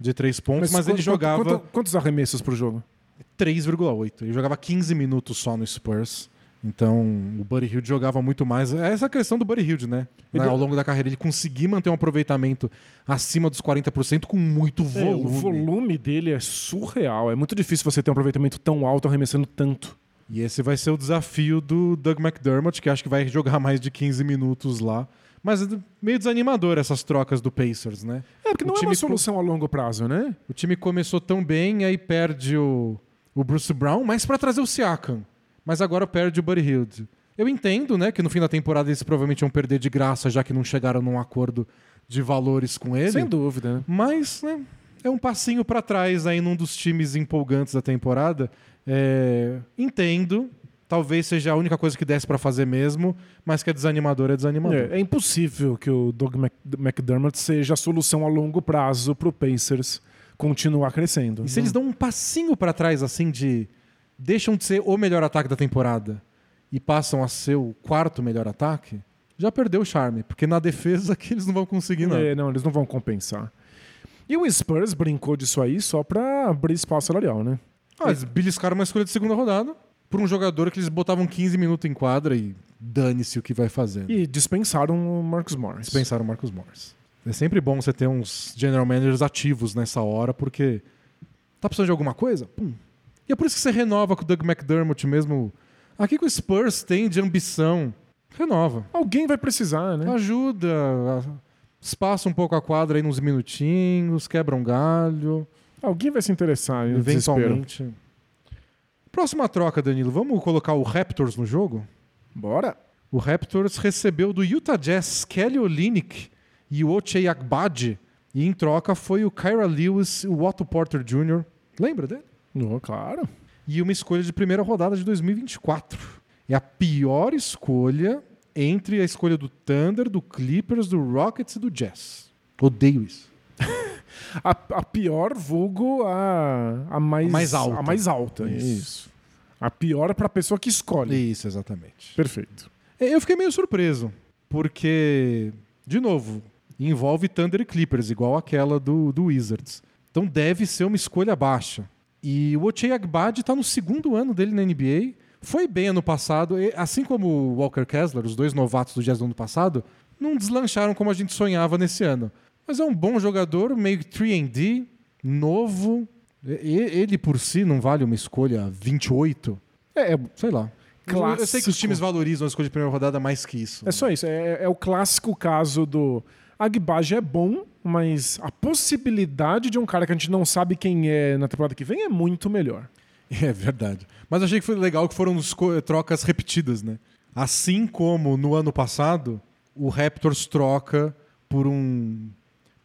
de três pontos, mas, mas ele jogava. Quanto, quantos arremessos por jogo? 3,8. Ele jogava 15 minutos só no Spurs. Então, o Buddy Hilde jogava muito mais. É essa questão do Buddy Hilde, né? Ele... Ao longo da carreira, ele conseguir manter um aproveitamento acima dos 40% com muito volume. É, o volume dele é surreal. É muito difícil você ter um aproveitamento tão alto arremessando tanto. E esse vai ser o desafio do Doug McDermott, que acho que vai jogar mais de 15 minutos lá. Mas é meio desanimador essas trocas do Pacers, né? É, porque não o é uma solução a longo prazo, né? O time começou tão bem, aí perde o, o Bruce Brown, mas para trazer o Siakam. Mas agora perde o Buddy Hield. Eu entendo, né, que no fim da temporada eles provavelmente vão perder de graça, já que não chegaram num acordo de valores com ele. Sem dúvida. Mas, né, é um passinho para trás aí num dos times empolgantes da temporada. É, entendo, talvez seja a única coisa que desse para fazer mesmo, mas que é desanimador, é desanimador. É, é impossível que o Doug McDermott seja a solução a longo prazo para o Pacers continuar crescendo. E se eles dão um passinho para trás, assim, de deixam de ser o melhor ataque da temporada e passam a ser o quarto melhor ataque, já perdeu o charme, porque na defesa que eles não vão conseguir, não. É, não, eles não vão compensar. E o Spurs brincou disso aí só para abrir espaço salarial, né? Ah, eles beliscaram uma escolha de segunda rodada por um jogador que eles botavam 15 minutos em quadra e dane-se o que vai fazer. E dispensaram o Marcus Morris. Dispensaram o Marcus Morris. É sempre bom você ter uns general managers ativos nessa hora, porque tá precisando de alguma coisa? Pum. E é por isso que você renova com o Doug McDermott mesmo. Aqui que o Spurs tem de ambição, renova. Alguém vai precisar, né? Ajuda, espaça um pouco a quadra aí nos minutinhos, quebra um galho. Alguém vai se interessar eventualmente. Desespero. Próxima troca, Danilo. Vamos colocar o Raptors no jogo? Bora. O Raptors recebeu do Utah Jazz Kelly Olynyk e o Ochai Agbaji. E em troca foi o Kyra Lewis e o Otto Porter Jr. Lembra dele? Oh, claro. E uma escolha de primeira rodada de 2024. É a pior escolha entre a escolha do Thunder, do Clippers, do Rockets e do Jazz. Odeio isso. a, a, pior vulgo a, a, mais, a mais alta. A mais alta, isso. isso. A pior para a pessoa que escolhe. Isso, exatamente. Perfeito. É, eu fiquei meio surpreso, porque, de novo, envolve Thunder e Clippers, igual aquela do, do Wizards. Então deve ser uma escolha baixa. E o Ochai Agbad está no segundo ano dele na NBA. Foi bem ano passado, assim como o Walker Kessler, os dois novatos do Jazz do ano passado, não deslancharam como a gente sonhava nesse ano. Mas é um bom jogador, meio 3D, novo. Ele por si não vale uma escolha 28? É, é sei lá. Clássico. Eu sei que os times valorizam a escolha de primeira rodada mais que isso. É só isso. É, é o clássico caso do Agbaji é bom, mas a possibilidade de um cara que a gente não sabe quem é na temporada que vem é muito melhor. É verdade. Mas achei que foi legal que foram trocas repetidas, né? Assim como no ano passado, o Raptors troca por um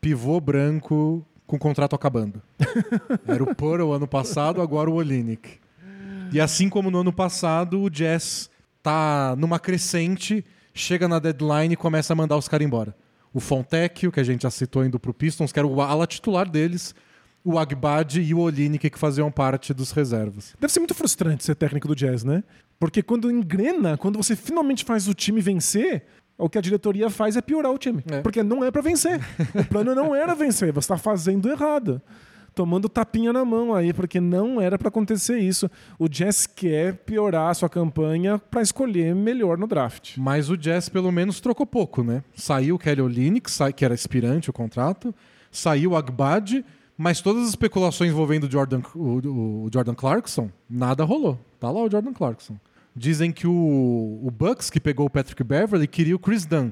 pivô branco com contrato acabando. Era o Pearl ano passado, agora o Olinick. E assim como no ano passado, o Jazz tá numa crescente, chega na deadline e começa a mandar os caras embora. O Fontecchio, que a gente já citou indo pro Pistons, que era o ala titular deles, o Agbad e o Olinick, que faziam parte dos reservas. Deve ser muito frustrante ser técnico do Jazz, né? Porque quando engrena, quando você finalmente faz o time vencer, o que a diretoria faz é piorar o time. É. Porque não é pra vencer. o plano não era vencer, você tá fazendo errado. Tomando tapinha na mão aí, porque não era pra acontecer isso. O Jazz quer piorar a sua campanha pra escolher melhor no draft. Mas o Jazz pelo menos trocou pouco, né? Saiu o Kelly Olynyk, que era aspirante o contrato, saiu o Agbad, mas todas as especulações envolvendo o Jordan, o, o Jordan Clarkson, nada rolou. Tá lá o Jordan Clarkson. Dizem que o, o Bucks, que pegou o Patrick Beverly, queria o Chris Dunn.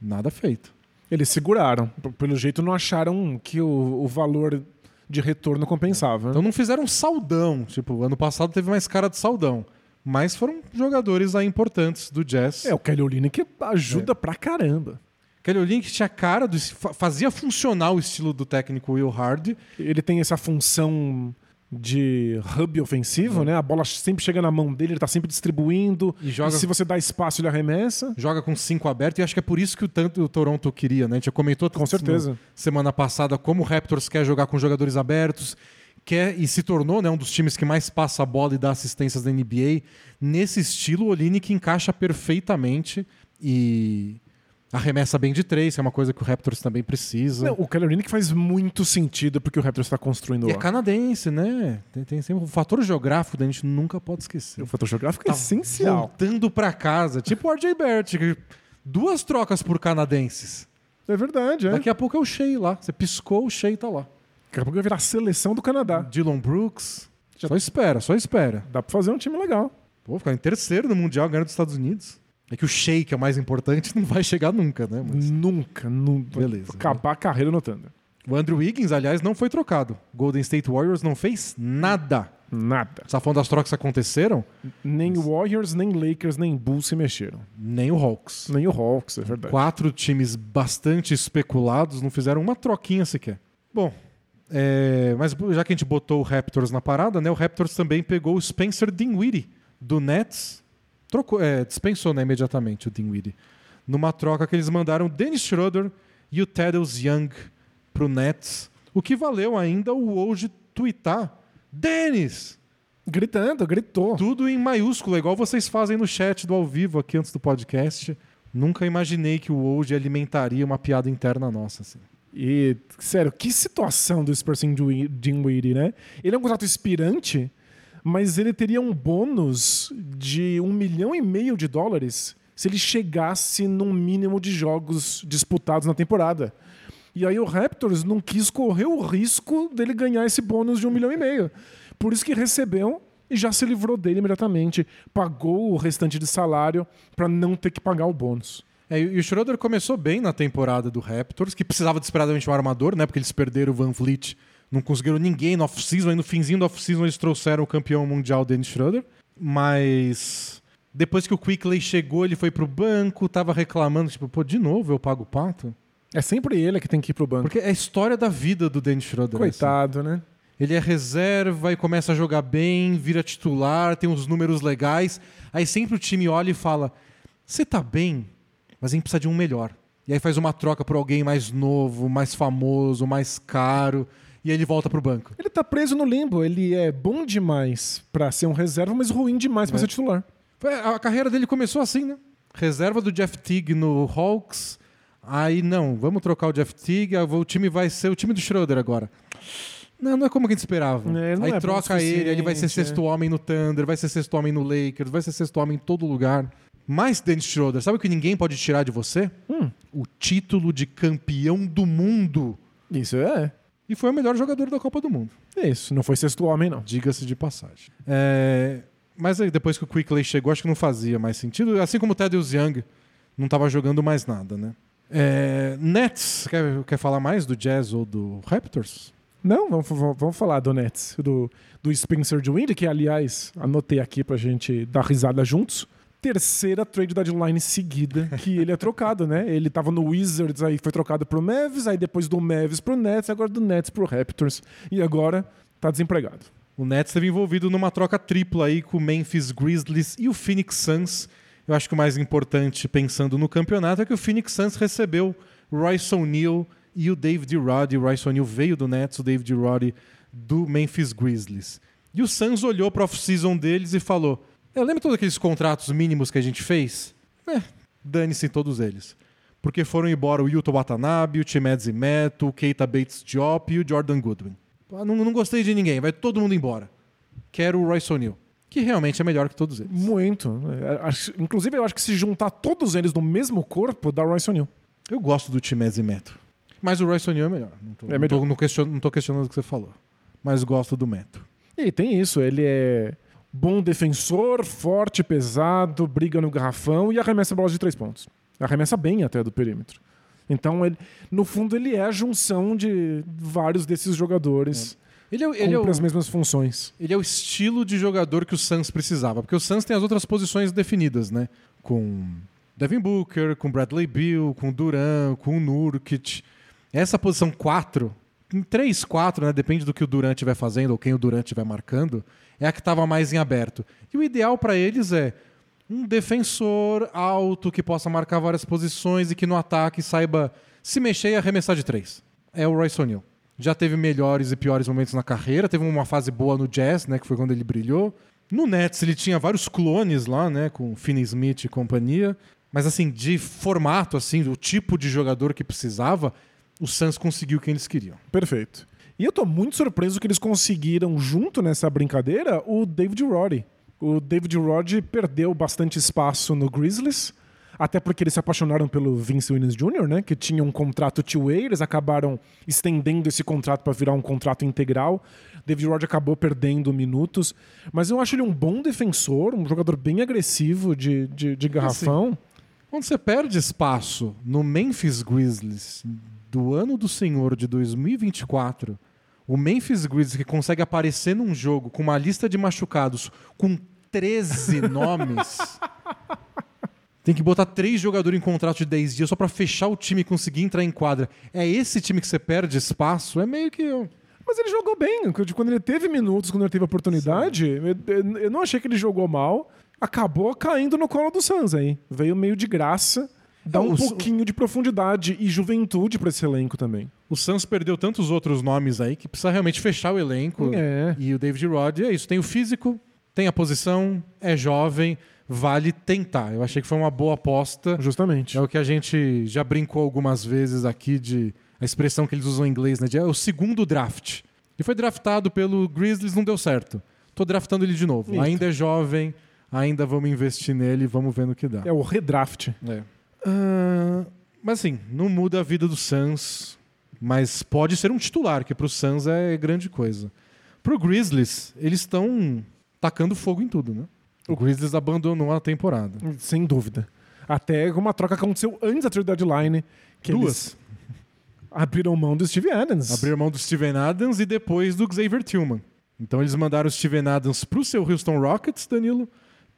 Nada feito. Eles seguraram. Pelo jeito, não acharam que o, o valor de retorno compensava. Então não fizeram saldão. Tipo, ano passado teve mais cara de saldão. Mas foram jogadores aí importantes do Jazz. É, o Kelly Olynyk ajuda pra caramba. Kelly Olynyk tinha cara, do, fa- fazia funcionar o estilo do técnico Will Hard. Ele tem essa função de hub ofensivo, né? A bola sempre chega na mão dele, ele tá sempre distribuindo. E joga- se você dá espaço, ele arremessa. joga com cinco abertos e acho que é por isso que o tanto o Toronto queria, né? A gente já comentou Com certeza. semana passada como o Raptors quer jogar com jogadores abertos, quer e se tornou, né, um dos times que mais passa a bola e dá assistências da NBA. Nesse estilo, o Olynyk encaixa perfeitamente e arremessa bem de três, que é uma coisa que o Raptors também precisa. Não, o Kelly Olynyk faz muito sentido porque o Raptors está construindo e é lá. canadense, né? Tem, tem sempre o fator geográfico, né? a gente nunca pode esquecer. O fator geográfico Tá é essencial. Voltando pra casa, tipo o RJ Barrett, que- duas trocas por canadenses. É verdade, é. Daqui a pouco é o Shea lá. Você piscou, o Shea tá lá. Daqui a pouco vai virar a seleção do Canadá. Dylan Brooks. Só espera, só espera. Dá pra fazer um time legal. Pô, ficar em terceiro no Mundial ganhando dos Estados Unidos. É que o Shea, que é o mais importante, não vai chegar nunca, né? Mas Nunca, nunca. Beleza, Acabar a carreira no Thunder. o Andrew Wiggins, aliás, não foi trocado. Golden State Warriors não fez nada. Nada. Você tá falando das trocas que aconteceram? Nem Warriors, nem Lakers, nem Bulls se mexeram. Nem o Hawks. Nem o Hawks, é verdade. Quatro times bastante especulados não fizeram uma troquinha sequer. Bom, é, mas já que a gente botou o Raptors na parada, né? O Raptors também pegou o Spencer Dinwiddie do Nets. Trocou, é, dispensou né, imediatamente o Dinwiddie. Numa troca que eles mandaram o Dennis Schroeder e o Thaddeus Young pro Nets. O que valeu ainda o Woj twittar. Dennis! Gritando, gritou. Tudo em maiúsculo, igual vocês fazem no chat do ao vivo aqui antes do podcast. Nunca imaginei que o Woj alimentaria uma piada interna nossa. Assim. E, sério, que situação do Spursing Dinwiddie, né? Ele é um contrato expirante, mas ele teria um bônus de um milhão e meio de dólares se ele chegasse num mínimo de jogos disputados na temporada. E aí o Raptors não quis correr o risco dele ganhar esse bônus de um milhão e meio. Por isso que recebeu e já se livrou dele imediatamente. Pagou o restante de salário para não ter que pagar o bônus. É, e o Schroeder começou bem na temporada do Raptors, que precisava desesperadamente um armador, né? Porque eles perderam o Van Vliet, não conseguiram ninguém no off-season, aí no finzinho do off-season eles trouxeram o campeão mundial Dennis Schroeder. Mas depois que o Quickley chegou, ele foi pro banco, tava reclamando, tipo, pô, de novo eu pago o pato? É sempre ele que tem que ir pro banco. Porque é a história da vida do Dennis Schroeder. assim. Coitado, né? Ele é reserva e começa a jogar bem, vira titular, tem uns números legais. Aí sempre o time olha e fala: Você tá bem, mas a gente precisa de um melhor. E aí faz uma troca por alguém mais novo, mais famoso, mais caro. E ele volta pro banco. Ele tá preso no limbo. Ele é bom demais pra ser um reserva, mas ruim demais pra É. ser titular. A carreira dele começou assim, né? Reserva do Jeff Teague no Hawks. Aí, não, vamos trocar o Jeff Teague, ah, o time vai ser o time do Schroeder agora. Não, não é como a gente esperava. É, aí é troca ele, ele vai ser sexto homem no Thunder, vai ser sexto homem no Lakers, vai ser sexto homem em todo lugar. Mas, Dennis Schroeder, sabe o que ninguém pode tirar de você? Hum. O título de campeão do mundo. Isso é. E foi o melhor jogador da Copa do Mundo. É isso. Não foi sexto homem, não. Diga-se de passagem. É, Mas aí, depois que o Quickley chegou, acho que não fazia mais sentido. Assim como o Thaddeus Young não estava jogando mais nada, né? É, Nets, quer, quer falar mais do Jazz ou do Raptors? Não, vamos, vamos, vamos falar do Nets, do, do Spencer Dinwiddie, que aliás anotei aqui pra gente dar risada juntos. Terceira trade deadline seguida que ele é trocado, né? Ele tava no Wizards, aí foi trocado pro Mavs, aí depois do Mavs pro Nets, agora do Nets pro Raptors. E agora tá desempregado. O Nets esteve envolvido numa troca tripla aí com o Memphis Grizzlies e o Phoenix Suns. Eu acho que o mais importante, pensando no campeonato, é que o Phoenix Suns recebeu Royce O'Neal e o David Roddy. O Royce O'Neal veio do Nets, o David Roddy do Memphis Grizzlies. E o Suns olhou para a off-season deles e falou: Eu lembro todos aqueles contratos mínimos que a gente fez? É, dane-se todos eles. Porque foram embora o Yuto Watanabe, o Chimedzi Meto, o Keita Bates Diop e o Jordan Goodwin. Ah, Não, não gostei de ninguém, vai todo mundo embora. Quero o Royce O'Neal, que realmente é melhor que todos eles. Muito. É, inclusive, eu acho que se juntar todos eles no mesmo corpo, dá Royce O'Neal. Eu gosto do Chimedzi Meto. Mas o Royce O'Neal é melhor. Não tô, É não melhor. tô- não question- não tô questionando o que você falou. Mas gosto do Meto. E tem isso, ele é bom defensor, forte, pesado, briga no garrafão e arremessa bolas de três pontos. Arremessa bem até do perímetro. Então, ele, no fundo, ele é a junção de vários desses jogadores. Ele é, Ele é o, as mesmas funções. ele é o estilo de jogador que o Suns precisava. Porque o Suns tem as outras posições definidas, né? Com Devin Booker, com Bradley Beal, com Duran, com Nurkic. Essa posição 4, em 3, 4, né? Depende do que o Durant estiver fazendo ou quem o Durant estiver marcando, é a que estava mais em aberto. E o ideal para eles é um defensor alto que possa marcar várias posições e que no ataque saiba se mexer e arremessar de três. É o Royce O'Neal. Já teve melhores e piores momentos na carreira, teve uma fase boa no Jazz, né, que foi quando ele brilhou. No Nets ele tinha vários clones lá, né, com Finney Smith e companhia, mas assim, de formato assim, do tipo de jogador que precisava, o Suns conseguiu o que eles queriam. Perfeito. E eu tô muito surpreso que eles conseguiram, junto nessa brincadeira, o David Roddy. O David Roddy perdeu bastante espaço no Grizzlies, até porque eles se apaixonaram pelo Vince Williams Jr., né? Que tinha um contrato two-way, eles acabaram estendendo esse contrato para virar um contrato integral. David Roddy acabou perdendo minutos, mas eu acho ele um bom defensor, um jogador bem agressivo de, de, de garrafão. Quando você perde espaço no Memphis Grizzlies do ano do Senhor de 2024, o Memphis Grizzlies que consegue aparecer num jogo com uma lista de machucados com 13 nomes. Tem que botar três jogadores em contrato de 10 dias só pra fechar o time e conseguir entrar em quadra. É esse time que você perde espaço? É meio que. Mas ele jogou bem. Quando ele teve minutos, quando ele teve oportunidade, eu, eu não achei que ele jogou mal. Acabou caindo no colo do Suns aí. Veio meio de graça. Dá um pouquinho de profundidade e juventude pra esse elenco também. O Suns perdeu tantos outros nomes aí que precisa realmente fechar o elenco. É. E o David Rod é isso. Tem o físico, tem a posição, é jovem, vale tentar. Eu achei que foi uma boa aposta. Justamente. É o que a gente já brincou algumas vezes aqui de a expressão que eles usam em inglês, né? De, é o segundo draft. Ele foi draftado pelo Grizzlies, não deu certo. Tô draftando ele de novo. Isso. Ainda é jovem, ainda vamos investir nele, vamos ver no que dá. É o redraft. É. Ah, mas assim, não muda a vida do Suns, mas pode ser um titular, que pro Suns é grande coisa. Pro Grizzlies, eles estão tacando fogo em tudo, né? O Grizzlies abandonou a temporada. Sem dúvida. Até uma troca que aconteceu antes da trade deadline. Que Duas. abriram mão do Steve Adams. Abriram mão do Steven Adams e depois do Xavier Tillman. Então eles mandaram o Steven Adams pro seu Houston Rockets, Danilo,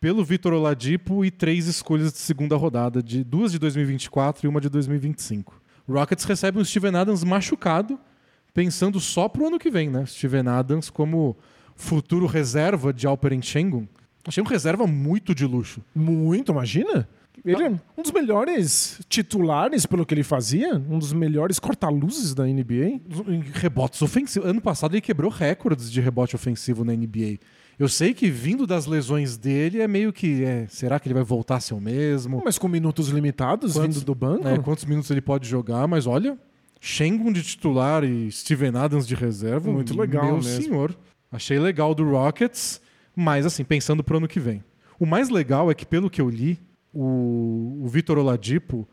pelo Vitor Oladipo e três escolhas de segunda rodada, de duas de 2024 e uma de 2025. O Rockets recebe um Steven Adams machucado, pensando só pro ano que vem, né? Steven Adams como futuro reserva de Alperen Sengun. Achei um reserva muito de luxo. Muito, imagina? Ele é um dos melhores titulares pelo que ele fazia, um dos melhores corta-luzes da NBA. em rebotes ofensivos. Ano passado ele quebrou recordes de rebote ofensivo na NBA. Eu sei que vindo das lesões dele é meio que. é, será que ele vai voltar a ser o mesmo? Mas com minutos limitados, Quantos- vindo do banco. É, quantos minutos ele pode jogar? Mas olha, Shengun de titular e Steven Adams de reserva. Muito legal Meu mesmo. senhor. Achei legal do Rockets, mas assim, pensando pro ano que vem. O mais legal é que, pelo que eu li, o, o Vitor Oladipo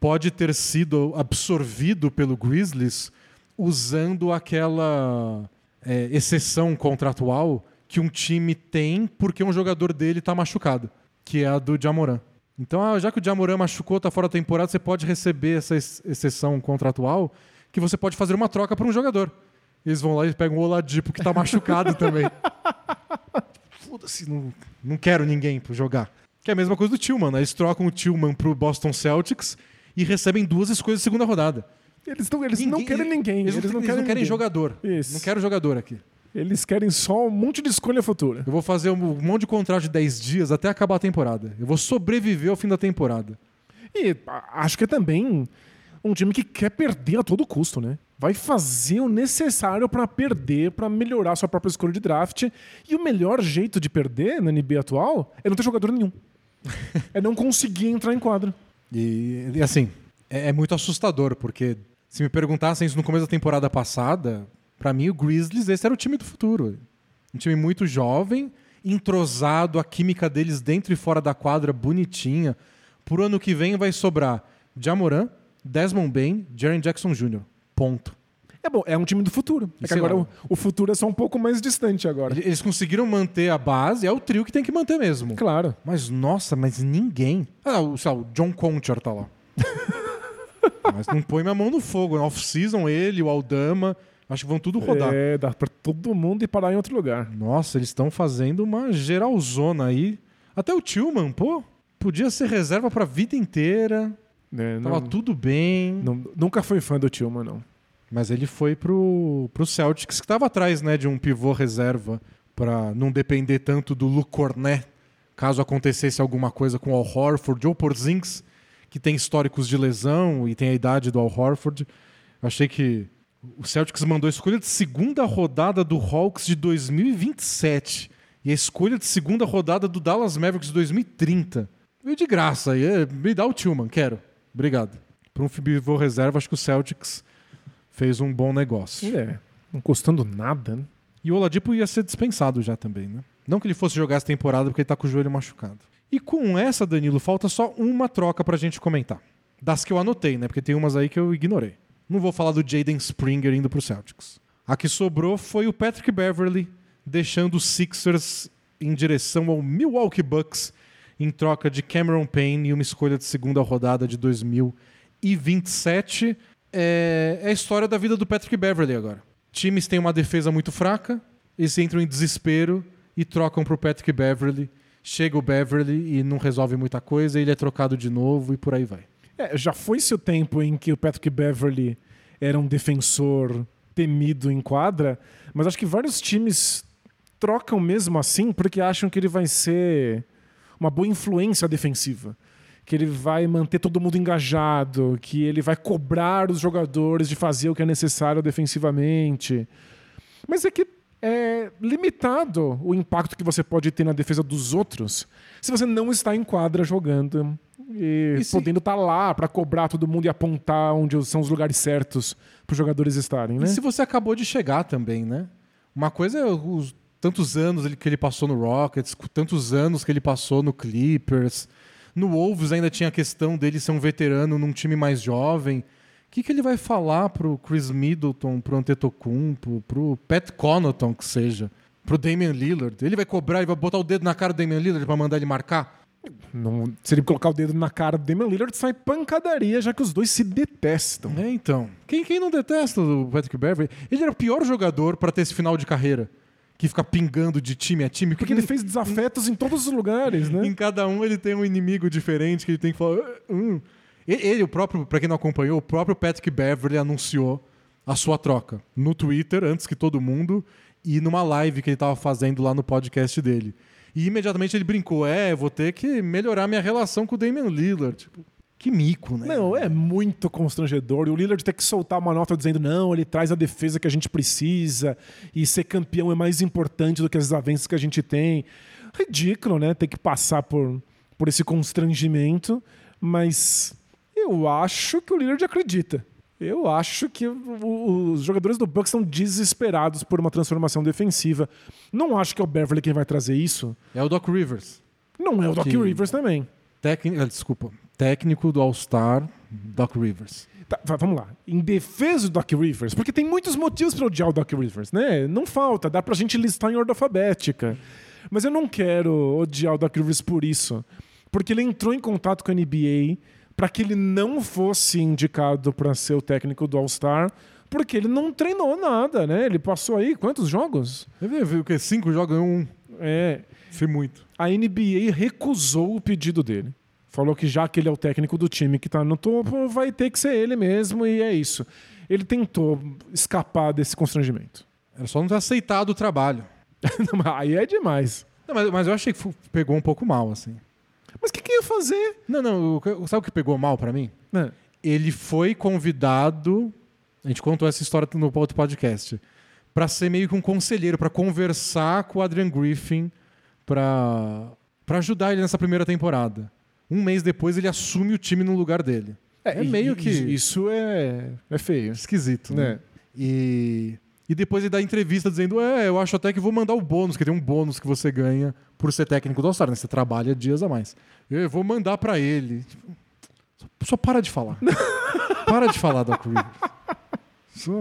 pode ter sido absorvido pelo Grizzlies usando aquela é, exceção contratual que um time tem porque um jogador dele tá machucado, que é a do Jamoran. Então, ah, já que o Jamoran machucou, tá fora da temporada, você pode receber essa ex- exceção contratual que você pode fazer uma troca para um jogador. Eles vão lá e pegam o Oladipo que tá machucado também. Foda-se, não, não quero ninguém para jogar. Que é a mesma coisa do Tillman, né? Eles trocam o Tillman pro Boston Celtics e recebem duas escolhas de segunda rodada. Eles, não- eles não querem ninguém. Eles, não, eles não querem ninguém. jogador. Isso. Não quero jogador aqui. Eles querem só um monte de escolha futura. Eu vou fazer um monte de contrato de 10 dias até acabar a temporada. Eu vou sobreviver ao fim da temporada. E acho que é também um time que quer perder a todo custo, né? Vai fazer o necessário pra perder, pra melhorar sua própria escolha de draft. E o melhor jeito de perder na NBA atual é não ter jogador nenhum. é não conseguir entrar em quadra. E, e, assim, é, é muito assustador, porque se me perguntassem isso no começo da temporada passada, pra mim o Grizzlies esse era o time do futuro. Um time muito jovem, entrosado, a química deles dentro e fora da quadra bonitinha. Por ano que vem vai sobrar Jamoran, Desmond Bain, Jaren Jackson Jr. Ponto. É bom, é um time do futuro. É agora o, o futuro é só um pouco mais distante agora. Eles conseguiram manter a base, é o trio que tem que manter mesmo. Claro. Mas nossa, mas ninguém. Ah, o, lá, o John Conchar tá lá. mas não põe minha mão no fogo. Na off-season, ele, o Aldama, acho que vão tudo rodar. É, dá pra todo mundo ir parar em outro lugar. Nossa, eles estão fazendo uma geralzona aí. Até o Tillman, pô, podia ser reserva pra vida inteira. É, Tava não- tudo bem. não- nunca fui fã do Tillman, não. Mas ele foi pro, pro Celtics, que tava atrás né, de um pivô reserva pra não depender tanto do Luke Cornet, caso acontecesse alguma coisa com o Al Horford ou Porzingis, que tem históricos de lesão e tem a idade do Al Horford. Achei que o Celtics mandou a escolha de segunda rodada do Hawks de 2027 e a escolha de segunda rodada do Dallas Mavericks de 2030. Veio de graça aí, é, me dá o Tillman, quero. Obrigado. Para um pivô reserva, acho que o Celtics fez um bom negócio. É, não custando nada, né? E o Oladipo ia ser dispensado já também, né? Não que ele fosse jogar essa temporada porque ele tá com o joelho machucado. E com essa, Danilo, falta só uma troca pra gente comentar. Das que eu anotei, né? Porque tem umas aí que eu ignorei. Não vou falar do Jaden Springer indo pro Celtics. A que sobrou foi o Patrick Beverly deixando os Sixers em direção ao Milwaukee Bucks em troca de Cameron Payne e uma escolha de segunda rodada de 2027. É, é a história da vida do Patrick Beverly agora. Times têm uma defesa muito fraca, eles entram em desespero e trocam pro Patrick Beverly. Chega o Beverly e não resolve muita coisa, ele é trocado de novo e por aí vai. É, já foi-se o tempo em que o Patrick Beverly era um defensor temido em quadra, mas acho que vários times trocam mesmo assim porque acham que ele vai ser uma boa influência defensiva. Que ele vai manter todo mundo engajado, que ele vai cobrar os jogadores de fazer o que é necessário defensivamente. Mas é que é limitado o impacto que você pode ter na defesa dos outros se você não está em quadra jogando e, E podendo estar lá para cobrar todo mundo e apontar onde são os lugares certos para os jogadores estarem, né? E se você acabou de chegar também, né? Uma coisa é os tantos anos que ele passou no Rockets, tantos anos que ele passou no Clippers. No Wolves ainda tinha a questão dele ser um veterano num time mais jovem. O que, que ele vai falar pro Chris Middleton, pro Antetokounmpo, pro Pat Connaughton, que seja, pro Damian Lillard? Ele vai cobrar, ele vai botar o dedo na cara do Damian Lillard pra mandar ele marcar? Não- se ele colocar o dedo na cara do Damian Lillard, sai pancadaria, já que os dois se detestam. É, então. Quem, quem não detesta o Patrick Beverly? Ele era o pior jogador pra ter esse final de carreira. Que fica pingando de time a time. Porque ele fez desafetos em todos os lugares, né? Em cada um ele tem um inimigo diferente que ele tem que falar. "Ah, hum." Ele, o próprio, pra quem não acompanhou, o próprio Patrick Beverly anunciou a sua troca no Twitter, antes que todo mundo, e numa live que ele tava fazendo lá no podcast dele. E imediatamente ele brincou: é, vou ter que melhorar minha relação com o Damian Lillard. Tipo, que mico, né? Não, é muito constrangedor. E o Lillard ter que soltar uma nota dizendo: não, ele traz a defesa que a gente precisa e ser campeão é mais importante do que as avanças que a gente tem. Ridículo, né? Ter que passar por, por esse constrangimento. Mas eu acho que o Lillard acredita. Eu acho que os jogadores do Bucks estão desesperados por uma transformação defensiva. Não acho que é o Beverly quem vai trazer isso. É o Doc Rivers. Não é o Doc Que- Rivers também. Técnico, desculpa, técnico do All-Star, Doc Rivers. Tá, va- vamos lá. Em defesa do Doc Rivers, porque tem muitos motivos para odiar o Doc Rivers, né? Não falta, dá pra gente listar em ordem alfabética. Mas eu não quero odiar o Doc Rivers por isso. porque ele entrou em contato com a NBA para que ele não fosse indicado para ser o técnico do All-Star, porque ele não treinou nada, né? Ele passou aí quantos jogos? Ele viu o quê? Cinco jogos um. É, Foi muito. a NBA recusou o pedido dele. Falou que já que ele é o técnico do time que tá no topo, vai ter que ser ele mesmo e é isso. Ele tentou escapar desse constrangimento. Era só não ter aceitado o trabalho. Aí é demais. Não, mas, mas eu achei que pegou um pouco mal, assim. Mas o que, que ia fazer? Não, não. Sabe o que pegou mal pra mim? Né? Ele foi convidado. A gente contou essa história no outro podcast. Pra ser meio que um conselheiro, pra conversar com o Adrian Griffin, pra pra ajudar ele nessa primeira temporada. Um mês depois ele assume o time no lugar dele. É, e- meio que Isso é, é feio. esquisito, né? Né? E, e depois ele dá entrevista dizendo: É, eu acho até que vou mandar o bônus, que tem um bônus que você ganha por ser técnico do All-Star, né? Você trabalha dias a mais. Eu vou mandar pra ele. Tipo, só, só para de falar. para de falar, Doc Rivers. Só-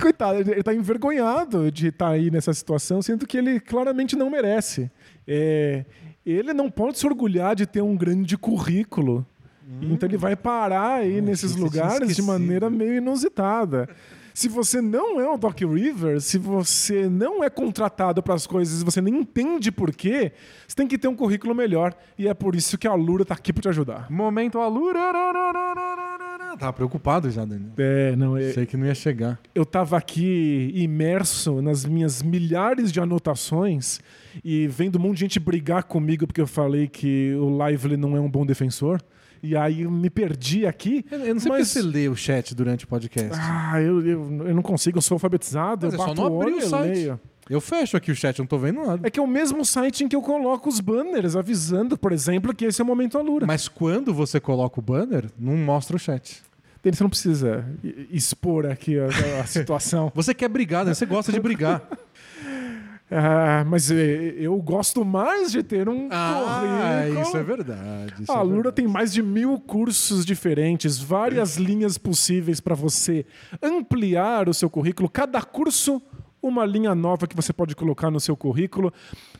Coitado, ele tá envergonhado de estar aí nessa situação, sendo que ele claramente não merece. É, ele não pode se orgulhar de ter um grande currículo. Então ele vai parar aí nesses você tinha lugares de maneira meio inusitada. Se você não é o Doc Rivers, se você não é contratado para as coisas e você nem entende por quê, você tem que ter um currículo melhor. E é por isso que a Lura tá aqui para te ajudar. Momento Alura. Tava preocupado já, Daniel. É, não, é, Sei que não ia chegar. eu estava aqui imerso nas minhas milhares de anotações e vendo um monte de gente brigar comigo porque eu falei que o Lively não é um bom defensor. E aí eu me perdi aqui. Eu, eu não sei mas... porque você lê o chat durante o podcast. Ah, eu, eu, eu não consigo, eu sou alfabetizado, Mas eu é só bato não o abrir o e site. leio. Eu fecho aqui o chat, não tô vendo nada. É que é o mesmo site em que eu coloco os banners avisando, por exemplo, que esse é o momento Alura. Mas quando você coloca o banner, não mostra o chat. Você não precisa expor aqui a, a situação. Você quer brigar, né? Você gosta de brigar. Ah, mas eh, eu gosto mais de ter um ah, currículo. isso é verdade. isso A é Lura verdade. tem mais de mil cursos diferentes, várias linhas possíveis para você ampliar o seu currículo. Cada curso, uma linha nova que você pode colocar no seu currículo.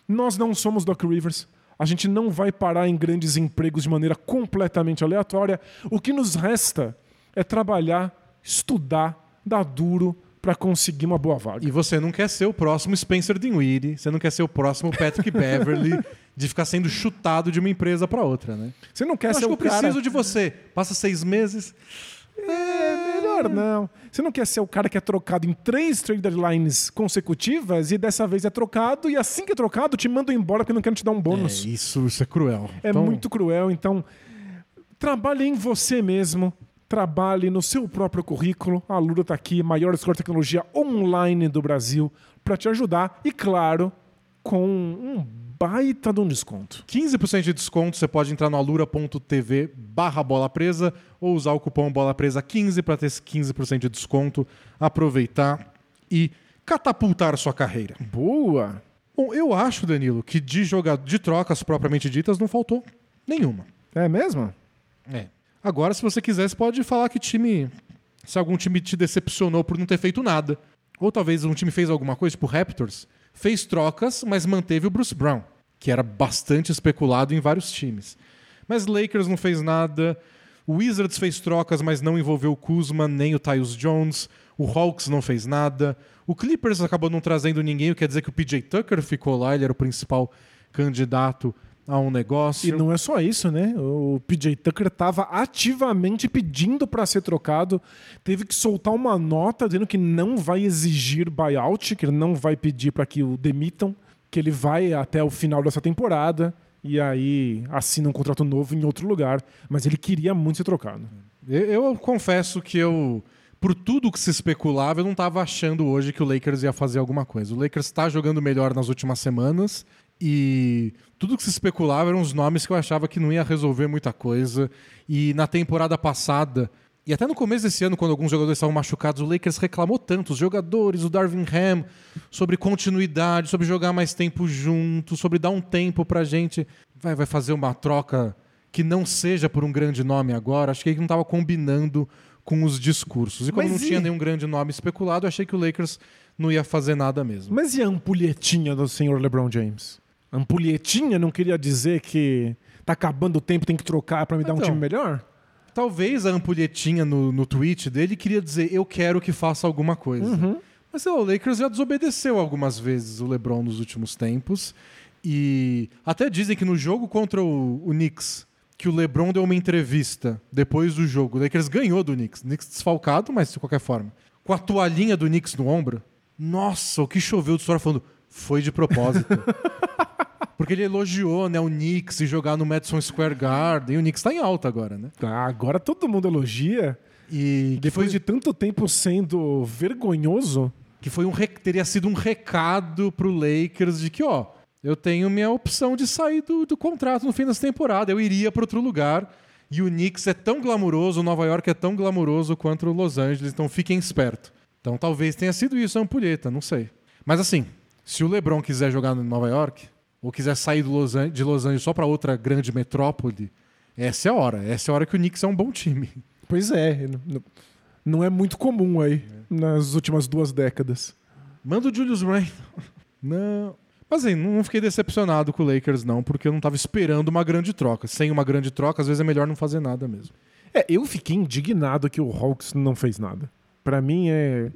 Nós não somos Doc Rivers. A gente não vai parar em grandes empregos de maneira completamente aleatória. O que nos resta é trabalhar, estudar, dar duro para conseguir uma boa vaga. E você não quer ser o próximo Spencer Dinwiddie, você não quer ser o próximo Patrick Beverly de ficar sendo chutado de uma empresa para outra, né? Você não quer Eu ser acho que eu preciso de você. Passa seis meses. É, melhor não. Você não quer ser o cara que é trocado em três trade deadlines consecutivas e dessa vez é trocado e assim que é trocado te mandam embora porque não querem te dar um É, bônus. isso, isso é cruel. É, Então, muito cruel. Então, trabalhe em você mesmo. Trabalhe no seu próprio currículo. A Lura está aqui, maior escola de tecnologia online do Brasil, para te ajudar. E, claro, com um baita de um desconto. 15% de desconto, você pode entrar no alura.tv barra bola presa ou usar o cupom bola presa 15 para ter esse 15% de desconto, aproveitar e catapultar sua carreira. Boa! Bom, eu acho, Danilo, que de jogar de trocas propriamente ditas não faltou nenhuma. É mesmo? É. Agora, se você quiser, você pode falar que time. Se algum time te decepcionou por não ter feito nada. Ou talvez um time fez alguma coisa, tipo Raptors, fez trocas, mas manteve o Bruce Brown, que era bastante especulado em vários times. Mas Lakers não fez nada. O Wizards fez trocas, mas não envolveu o Kuzma nem o Tyus Jones. O Hawks não fez nada. O Clippers acabou não trazendo ninguém, o que quer dizer que o PJ Tucker ficou lá, ele era o principal candidato a um negócio. E não é só isso, né? O PJ Tucker estava ativamente pedindo para ser trocado, teve que soltar uma nota dizendo que não vai exigir buyout, que ele não vai pedir para que o demitam, que ele vai até o final dessa temporada e aí assina um contrato novo em outro lugar, mas ele queria muito ser trocado. Eu, eu confesso que eu, por tudo que se especulava, eu não estava achando hoje que o Lakers ia fazer alguma coisa. O Lakers está jogando melhor nas últimas semanas e tudo que se especulava eram os nomes que eu achava que não ia resolver muita coisa. E na temporada passada, e até no começo desse ano, quando alguns jogadores estavam machucados, o Lakers reclamou tanto, os jogadores, o Darvin Ham, sobre continuidade, sobre jogar mais tempo junto, sobre dar um tempo pra gente. Vai, vai fazer uma troca que não seja por um grande nome agora, acho que ele não estava combinando com os discursos. E como Mas não e- tinha nenhum grande nome especulado, eu achei que o Lakers não ia fazer nada mesmo. Mas e a ampulhetinha do senhor LeBron James? A ampulhetinha não queria dizer que Tá acabando o tempo, tem que trocar pra me dar um Então. time melhor? Talvez a ampulhetinha no, no tweet dele queria dizer eu quero que faça alguma coisa. Uhum. Mas sei lá, o Lakers já desobedeceu algumas vezes o LeBron nos últimos tempos. E até dizem que no jogo contra o, o Knicks, que o LeBron deu uma entrevista depois do jogo. O Lakers ganhou do Knicks. Knicks desfalcado, mas de qualquer forma. Com a toalhinha do Knicks no ombro. Nossa, o que choveu de história falando foi de propósito. Porque ele elogiou né, o Knicks e jogar no Madison Square Garden. E o Knicks tá em alta agora, né? Ah, agora todo mundo elogia. E Depois foi, de tanto tempo sendo vergonhoso. que foi um rec- teria sido um recado pro Lakers de que, ó, eu tenho minha opção de sair do, do contrato no fim dessa temporada. Eu iria para outro lugar. E o Knicks é tão glamuroso, o Nova York é tão glamuroso quanto o Los Angeles, então fiquem esperto. Então talvez tenha sido isso a ampulheta, não sei. Mas assim, se o LeBron quiser jogar no Nova York, ou quiser sair do Los An- de Los Angeles só para outra grande metrópole, essa é a hora. Essa é a hora que o Knicks é um bom time. Pois é, não é muito comum aí nas últimas duas décadas. Manda o Julius Randle. Não. Mas assim, não fiquei decepcionado com o Lakers, não, porque eu não tava esperando uma grande troca. Sem uma grande troca, às vezes é melhor não fazer nada mesmo. É, eu fiquei indignado que o Hawks não fez nada. Pra mim é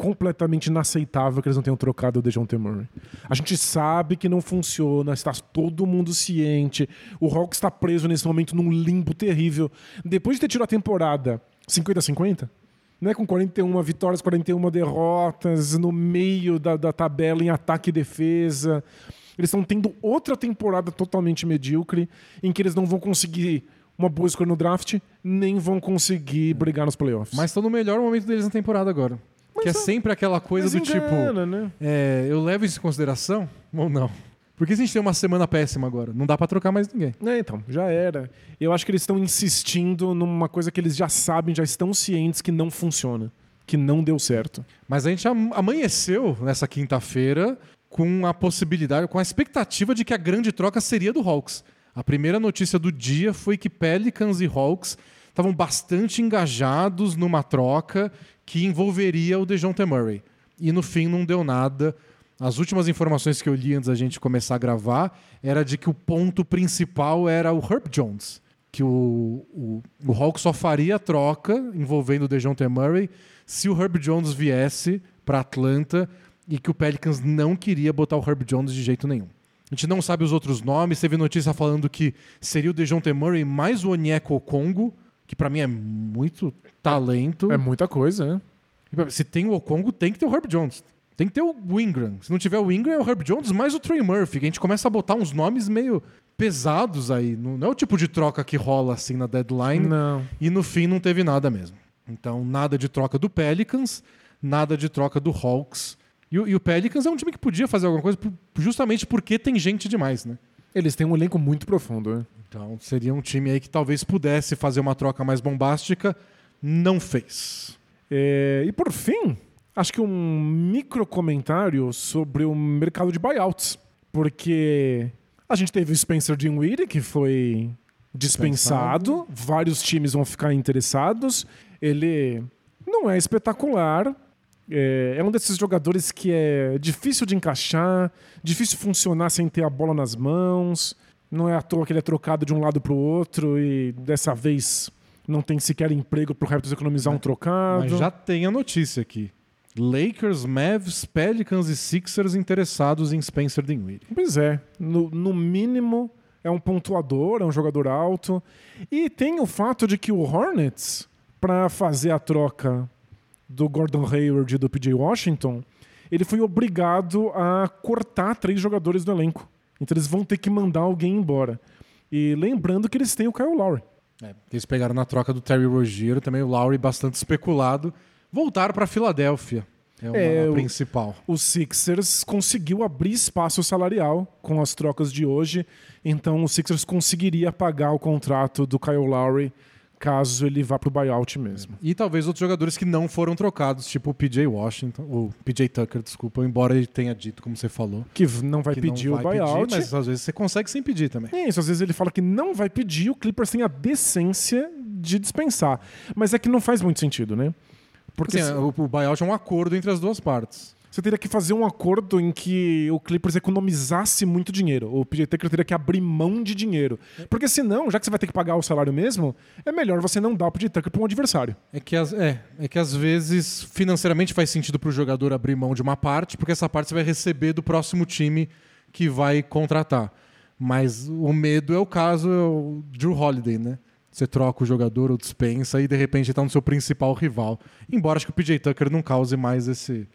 completamente inaceitável que eles não tenham trocado o DeJounte Murray. A gente sabe que não funciona, está todo mundo ciente. O Hawks está preso nesse momento num limbo terrível. Depois de ter tido a temporada 50-50, né, com 41 vitórias, 41 derrotas, no meio da, da tabela em ataque e defesa. Eles estão tendo outra temporada totalmente medíocre, em que eles não vão conseguir uma boa escolha no draft, nem vão conseguir brigar nos playoffs. Mas estão no melhor momento deles na temporada agora. Que é sempre aquela coisa do tipo, engana, né? é, eu levo isso em consideração ou não? Porque a gente tem uma semana péssima agora, não dá pra trocar mais ninguém. É, então, já era. Eu acho que eles estão insistindo numa coisa que eles já sabem, já estão cientes que não funciona, que não deu certo. Mas a gente am- amanheceu nessa quinta-feira com a possibilidade, com a expectativa de que a grande troca seria do Hawks. A primeira notícia do dia foi que Pelicans e Hawks estavam bastante engajados numa troca que envolveria o DeJounte Murray. E no fim não deu nada. As últimas informações que eu li antes da gente começar a gravar era de que o ponto principal era o Herb Jones. Que o, o, o Hawks só faria a troca envolvendo o DeJounte Murray se o Herb Jones viesse para Atlanta e que o Pelicans não queria botar o Herb Jones de jeito nenhum. A gente não sabe os outros nomes. Teve notícia falando que seria o DeJounte Murray mais o Onyeko Congo, que para mim é muito talento. É muita coisa, né? Se tem o Okongo, tem que ter o Herb Jones. Tem que ter o Ingram. Se não tiver o Ingram, é o Herb Jones mais o Trey Murphy. Que a gente começa a botar uns nomes meio pesados aí. Não é o tipo de troca que rola assim na deadline. Não. E no fim não teve nada mesmo. Então, nada de troca do Pelicans, nada de troca do Hawks. E, o- e o Pelicans é um time que podia fazer alguma coisa justamente porque tem gente demais, né? Eles têm um elenco muito profundo, né? Então, seria um time aí que talvez pudesse fazer uma troca mais bombástica. Não fez. É, e por fim, acho que um micro comentário sobre o mercado de buyouts. Porque a gente teve o Spencer Dinwiddie, que foi dispensado. Vários times vão ficar interessados. Ele não é espetacular. É, é um desses jogadores que é difícil de encaixar, difícil funcionar sem ter a bola nas mãos. Não é à toa que ele é trocado de um lado para o outro e dessa vez não tem sequer emprego para o Raptors economizar um trocado. Mas já tem a notícia aqui. Lakers, Mavs, Pelicans e Sixers interessados em Spencer Dinwiddie. Pois é, no, no mínimo é um pontuador, é um jogador alto. E tem o fato de que o Hornets, para fazer a troca do Gordon Hayward e do PJ Washington, ele foi obrigado a cortar três jogadores do elenco. Então eles vão ter que mandar alguém embora. E lembrando que eles têm o Kyle Lowry. Eles pegaram na troca do Terry Rogier, também o Lowry bastante especulado. Voltaram para Filadélfia. É, uma, É, o- principal. O Sixers conseguiu abrir espaço salarial com as trocas de hoje, então o Sixers conseguiria pagar o contrato do Kyle Lowry caso ele vá pro buyout mesmo. E talvez outros jogadores que não foram trocados, tipo o PJ Washington, ou PJ Tucker, desculpa, embora ele tenha dito, como você falou, Que não vai que pedir não o vai buyout. pedir, mas às vezes você consegue sem pedir também. É isso, às vezes ele fala que não vai pedir, o Clippers tem a decência de dispensar. Mas é que não faz muito sentido, né? Porque Assim, se- o, o buyout é um acordo entre as duas partes. Você teria que fazer um acordo em que o Clippers economizasse muito dinheiro. O PJ Tucker teria que abrir mão de dinheiro. Porque senão, já que você vai ter que pagar o salário mesmo, é melhor você não dar o PJ Tucker para um adversário. É que, as- é, é que às vezes financeiramente faz sentido para o jogador abrir mão de uma parte, porque essa parte você vai receber do próximo time que vai contratar. Mas o medo é o caso é o Drew Holiday, né? Você troca o jogador ou dispensa e de repente está no seu principal rival. Embora acho que o PJ Tucker não cause mais esse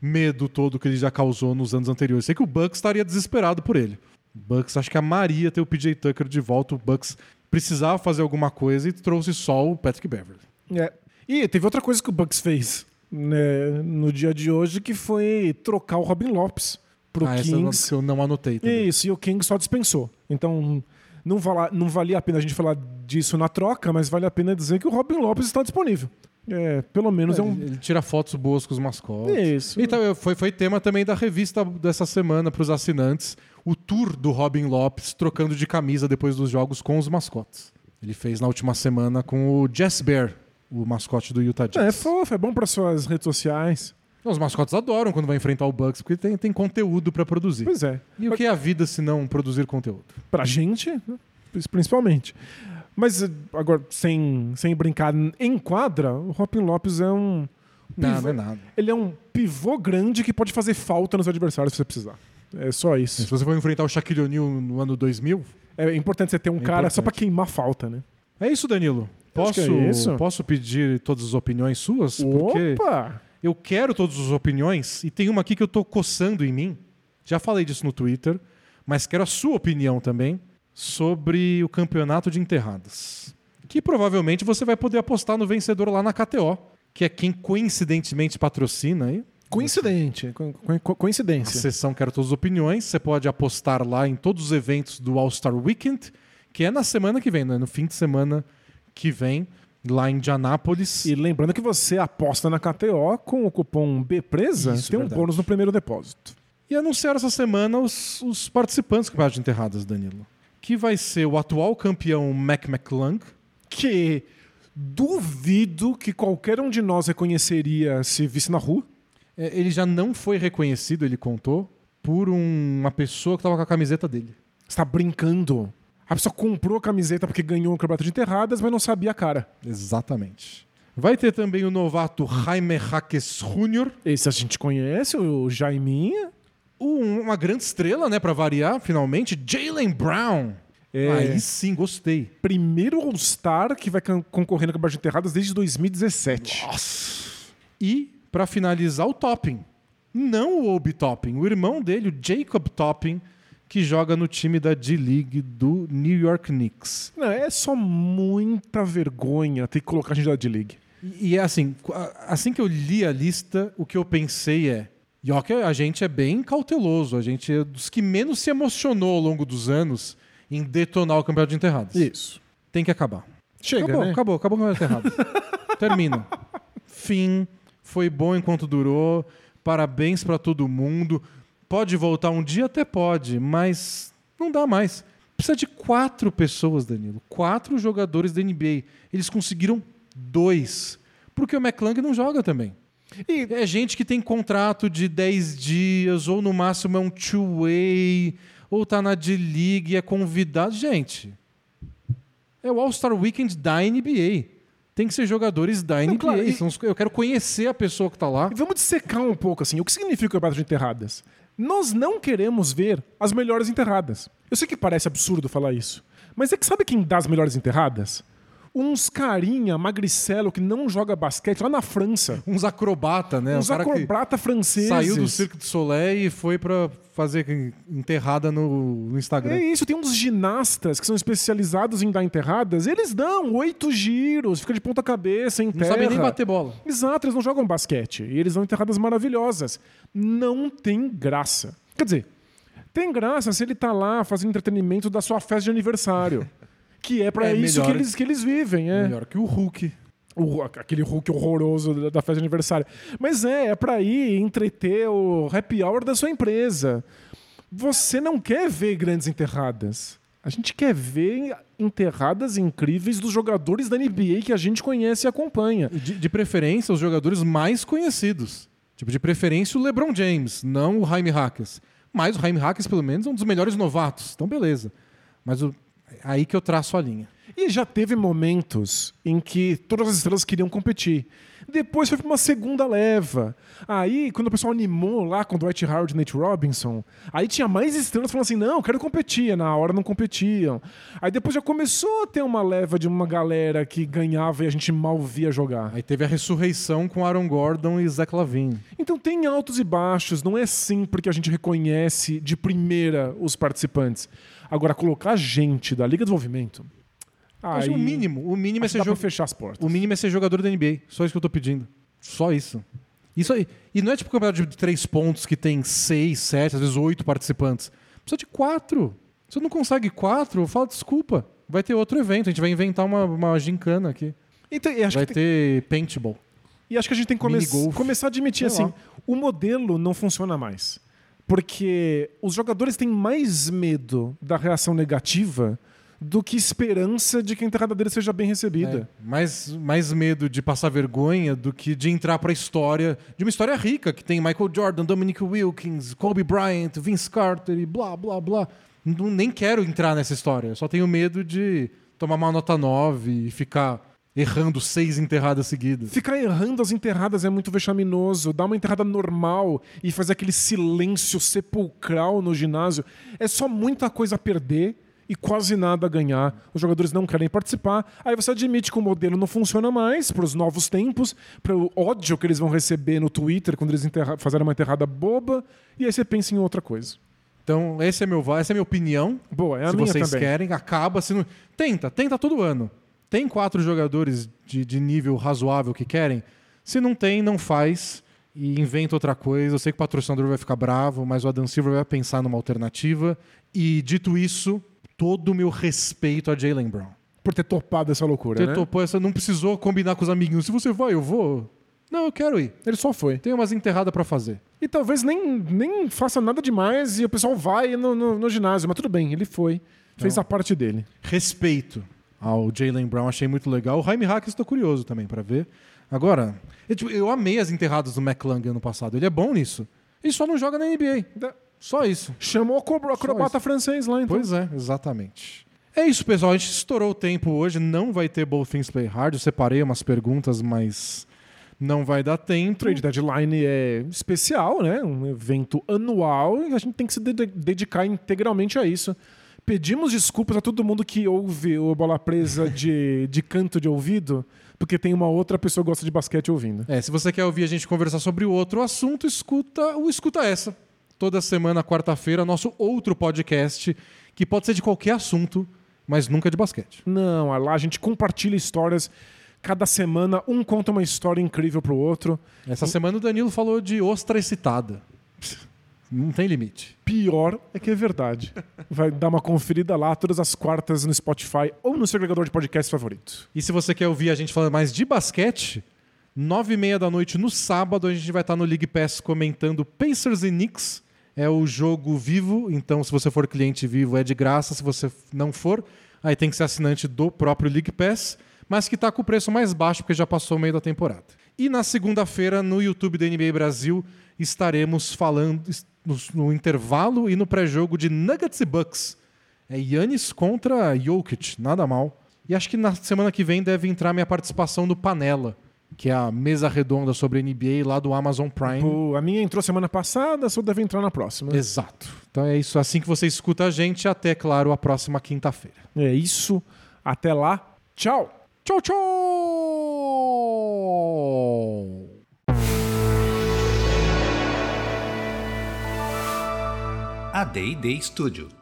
medo todo que ele já causou nos anos anteriores. Sei que o Bucks estaria desesperado por ele. O Bucks acho que amaria ter o PJ Tucker de volta. O Bucks precisava fazer alguma coisa e trouxe só o Patrick Beverly. É. E teve outra coisa que o Bucks fez né, no dia de hoje, que foi trocar o Robin Lopes pro ah, essa Kings. que eu não anotei também. Isso, e o Kings só dispensou. Então, não, vala, não valia a pena a gente falar disso na troca, mas vale a pena dizer que o Robin Lopes está disponível. É, pelo menos é, um. Ele, tira fotos boas com os mascotes. Isso. Então, foi, foi tema também da revista dessa semana para os assinantes. O tour do Robin Lopes trocando de camisa depois dos jogos com os mascotes. Ele fez na última semana com o Jess Bear, o mascote do Utah Jazz. É fofo, é bom para suas redes sociais. Os mascotes adoram quando vai enfrentar o Bucks, porque tem, tem conteúdo para produzir. Pois é. E o que é a vida se não produzir conteúdo? Pra gente, principalmente. Mas eh, agora, sem, sem brincar em quadra, o Robin Lopes é um. Não, pivô- não é nada. Ele é um pivô grande que pode fazer falta nos adversários se você precisar. É só Se isso. você for enfrentar o Shaquille O'Neal no ano 2000, É importante você ter um É cara só pra importante. queimar falta, né? é isso, Danilo. Que Posso, é isso. posso pedir todas as opiniões suas? Porque Opa! eu quero todas as opiniões e tem uma aqui que eu tô coçando em mim. Já falei disso no Twitter, mas quero a sua opinião também sobre o campeonato de enterradas. Que provavelmente você vai poder apostar no vencedor lá na KTO, que é quem coincidentemente patrocina aí. Coincidente. co- co- A coincidência. sessão Quero Todas as Opiniões. Você pode apostar lá em todos os eventos do All-Star Weekend, que é na semana que vem, né? no fim de semana que vem, lá em Indianápolis. E lembrando que você aposta na KTO com o cupom BPresa, Isso, tem um verdade. bônus no primeiro depósito. E anunciaram essa semana os, os participantes do Campeonato de Enterradas, Danilo. Que vai ser o atual campeão Mac McClung, Que duvido que qualquer um de nós reconheceria se visse na rua. É, ele já não foi reconhecido, ele contou, por um- uma pessoa que estava com a camiseta dele. Você tá brincando. A pessoa comprou a camiseta porque ganhou um campeonato de enterradas, mas não sabia a cara. Exatamente. Vai ter também o novato Jaime Jaques Jr., Esse a gente conhece, o Jaiminha. Um- uma grande estrela, né, para variar, finalmente, Jalen Brown. É. Aí sim, gostei. Primeiro All-Star que vai con- concorrer no campeonato de enterradas desde 2017. E, para finalizar, o Topping. Não o Obi Topping, o irmão dele, o Jacob Topping, que joga no time da D-League do New York Knicks. Não, é só muita vergonha ter que colocar a gente da D-League. E, e é assim, a- assim que eu li a lista, o que eu pensei é. Yoke, a gente é bem cauteloso, a gente é dos que menos se emocionou ao longo dos anos em detonar o campeonato de enterrados. Isso. Tem que acabar. Chega, acabou, né? acabou, acabou o campeonato de enterrados. Termina. Fim. Foi bom enquanto durou. Parabéns pra todo mundo. Pode voltar um dia? Até pode, mas não dá mais. Precisa de quatro pessoas, Danilo. Quatro jogadores da NBA. Eles conseguiram dois. Porque o McClung não joga também. E É gente que tem contrato de 10 dias, ou no máximo é um two-way, ou tá na D-League e é convidado. Gente, é o All-Star Weekend da NBA. Tem que ser jogadores da NBA. claro, e- São os- Eu quero conhecer a pessoa que tá lá. E Vamos dissecar um pouco assim. O que significa o campeonato de enterradas? Nós não queremos ver as melhores enterradas. Eu sei que parece absurdo falar isso, mas é que sabe quem dá as melhores enterradas? Uns carinha magricelo que não joga basquete lá na França. Uns acrobata, né? Uns que acrobata franceses. saiu do Cirque du Soleil e foi pra fazer enterrada no, no Instagram. É isso, tem uns ginastas que são especializados em dar enterradas, eles dão oito giros, fica de ponta cabeça, em Não sabem nem bater bola. Exato, eles não jogam basquete. E eles dão enterradas maravilhosas. Não tem graça. Quer dizer, tem graça se ele tá lá fazendo entretenimento da sua festa de aniversário. Que é pra É isso que eles, que eles vivem, é. Melhor que o Hulk. O- aquele Hulk horroroso da, da festa de aniversário. Mas é, é pra ir entreter o happy hour da sua empresa. Você não quer ver grandes enterradas. A gente quer ver enterradas incríveis dos jogadores da NBA que a gente conhece e acompanha. De, de preferência, os jogadores mais conhecidos. Tipo, de preferência o LeBron James, não o Jaime Hackers. Mas o Jaime Hackers, pelo menos, é um dos melhores novatos. Então, beleza. Mas o... aí que eu traço a linha. E já teve momentos em que todas as estrelas queriam competir. Depois foi uma segunda leva. Aí, quando o pessoal animou lá com Dwight Howard e Nate Robinson, aí tinha mais estrelas falando assim: não, quero competir. Na hora não competiam. Aí depois já começou a ter uma leva de uma galera que ganhava e a gente mal via jogar. Aí teve a ressurreição com Aaron Gordon e Zach Lavine. Então tem altos e baixos, não é sempre que a gente reconhece de primeira os participantes. Agora, colocar gente da Liga de Desenvolvimento. Mas aí, o mínimo, o mínimo é ser jogo. fechar as portas. O mínimo é ser jogador da NBA. Só isso que eu tô pedindo. Só isso. Isso aí. E não é tipo um campeonato de três pontos que tem seis, sete, às vezes oito participantes. Precisa de quatro. Se você não consegue quatro, fala desculpa. Vai ter outro evento. A gente vai inventar uma, uma gincana aqui. Então, vai tem- ter paintball. E acho que a gente tem que come começar a admitir Sei assim: lá. o modelo não funciona mais. Porque os jogadores têm mais medo da reação negativa do que esperança de que a entrada dele seja bem recebida. É, mais, mais medo de passar vergonha do que de entrar pra história, de uma história rica, que tem Michael Jordan, Dominic Wilkins, Kobe Bryant, Vince Carter e blá, blá, blá. Não, nem quero entrar nessa história. Só tenho medo de tomar uma nota 9 e ficar errando seis enterradas seguidas. Ficar errando as enterradas é muito vexaminoso. Dar uma enterrada normal e fazer aquele silêncio sepulcral no ginásio é só muita coisa a perder e quase nada a ganhar. Os jogadores não querem participar. Aí você admite que o modelo não funciona mais para os novos tempos, para o ódio que eles vão receber no Twitter quando eles fazerem uma enterrada boba. E aí você pensa em outra coisa. Então, esse é meu, essa é a minha opinião. Boa, é a se minha vocês também. querem, acaba. Se não... Tenta, tenta todo ano. Tem quatro jogadores de, de nível razoável que querem. Se não tem, não faz e inventa outra coisa. Eu sei que o patrocinador vai ficar bravo, mas o Adam Silver vai pensar numa alternativa. E dito isso, todo o meu respeito a Jalen Brown. Por ter topado essa loucura, Você né? topou essa, não precisou combinar com os amiguinhos. Se você vai, eu vou. Não, eu quero ir. Ele só foi. Tem umas enterradas pra fazer. E talvez nem, nem faça nada demais e o pessoal vai no, no- no ginásio. Mas tudo bem, ele foi. Fez a parte dele. respeito ao Jalen Brown, achei muito legal. O Jaime Hackers estou curioso também para ver. Agora, eu, tipo, eu amei as enterradas do McClung ano passado. Ele é bom nisso. Ele só não joga na NBA. Só isso. Chamou o acro- acrobata francês lá, então. Pois é, exatamente. É isso, pessoal. A gente estourou o tempo hoje. Não vai ter Both Things Play Hard. Eu separei umas perguntas, mas não vai dar tempo. Trade Deadline é especial, né? Um evento anual e a gente tem que se de- dedicar integralmente a isso. Pedimos desculpas a todo mundo que ouve o Bola Presa de, de canto de ouvido, porque tem uma outra pessoa que gosta de basquete ouvindo. É, se você quer ouvir a gente conversar sobre outro assunto, escuta o Escuta Essa. Toda semana, quarta-feira, nosso outro podcast, que pode ser de qualquer assunto, mas nunca de basquete. Não, lá a gente compartilha histórias. Cada semana um conta uma história incrível pro outro. Essa semana o Danilo falou de ostra excitada. Não tem limite. Pior é que é verdade. Vai dar uma conferida lá todas as quartas no Spotify ou no seu agregador de podcast favorito. E se você quer ouvir a gente falando mais de basquete, nove e meia da noite no sábado a gente vai estar no League Pass comentando Pacers e Knicks. É o jogo vivo, então se você for cliente vivo é de graça. Se você não for, aí tem que ser assinante do próprio League Pass, mas que está com o preço mais baixo porque já passou o meio da temporada. E na segunda-feira no YouTube da NBA Brasil estaremos falando no, intervalo e no pré-jogo de Nuggets e Bucks. É Yannis contra Jokic, nada mal. E acho que na semana que vem deve entrar minha participação no Panela, que é a mesa redonda sobre NBA lá do Amazon Prime. Pô, a minha entrou semana passada, a sua deve entrar na próxima. Exato. Então é isso, assim que você escuta a gente, até, claro, a próxima quinta-feira. É isso. Até lá. Tchau. Tchau, tchau! A D&D Studio.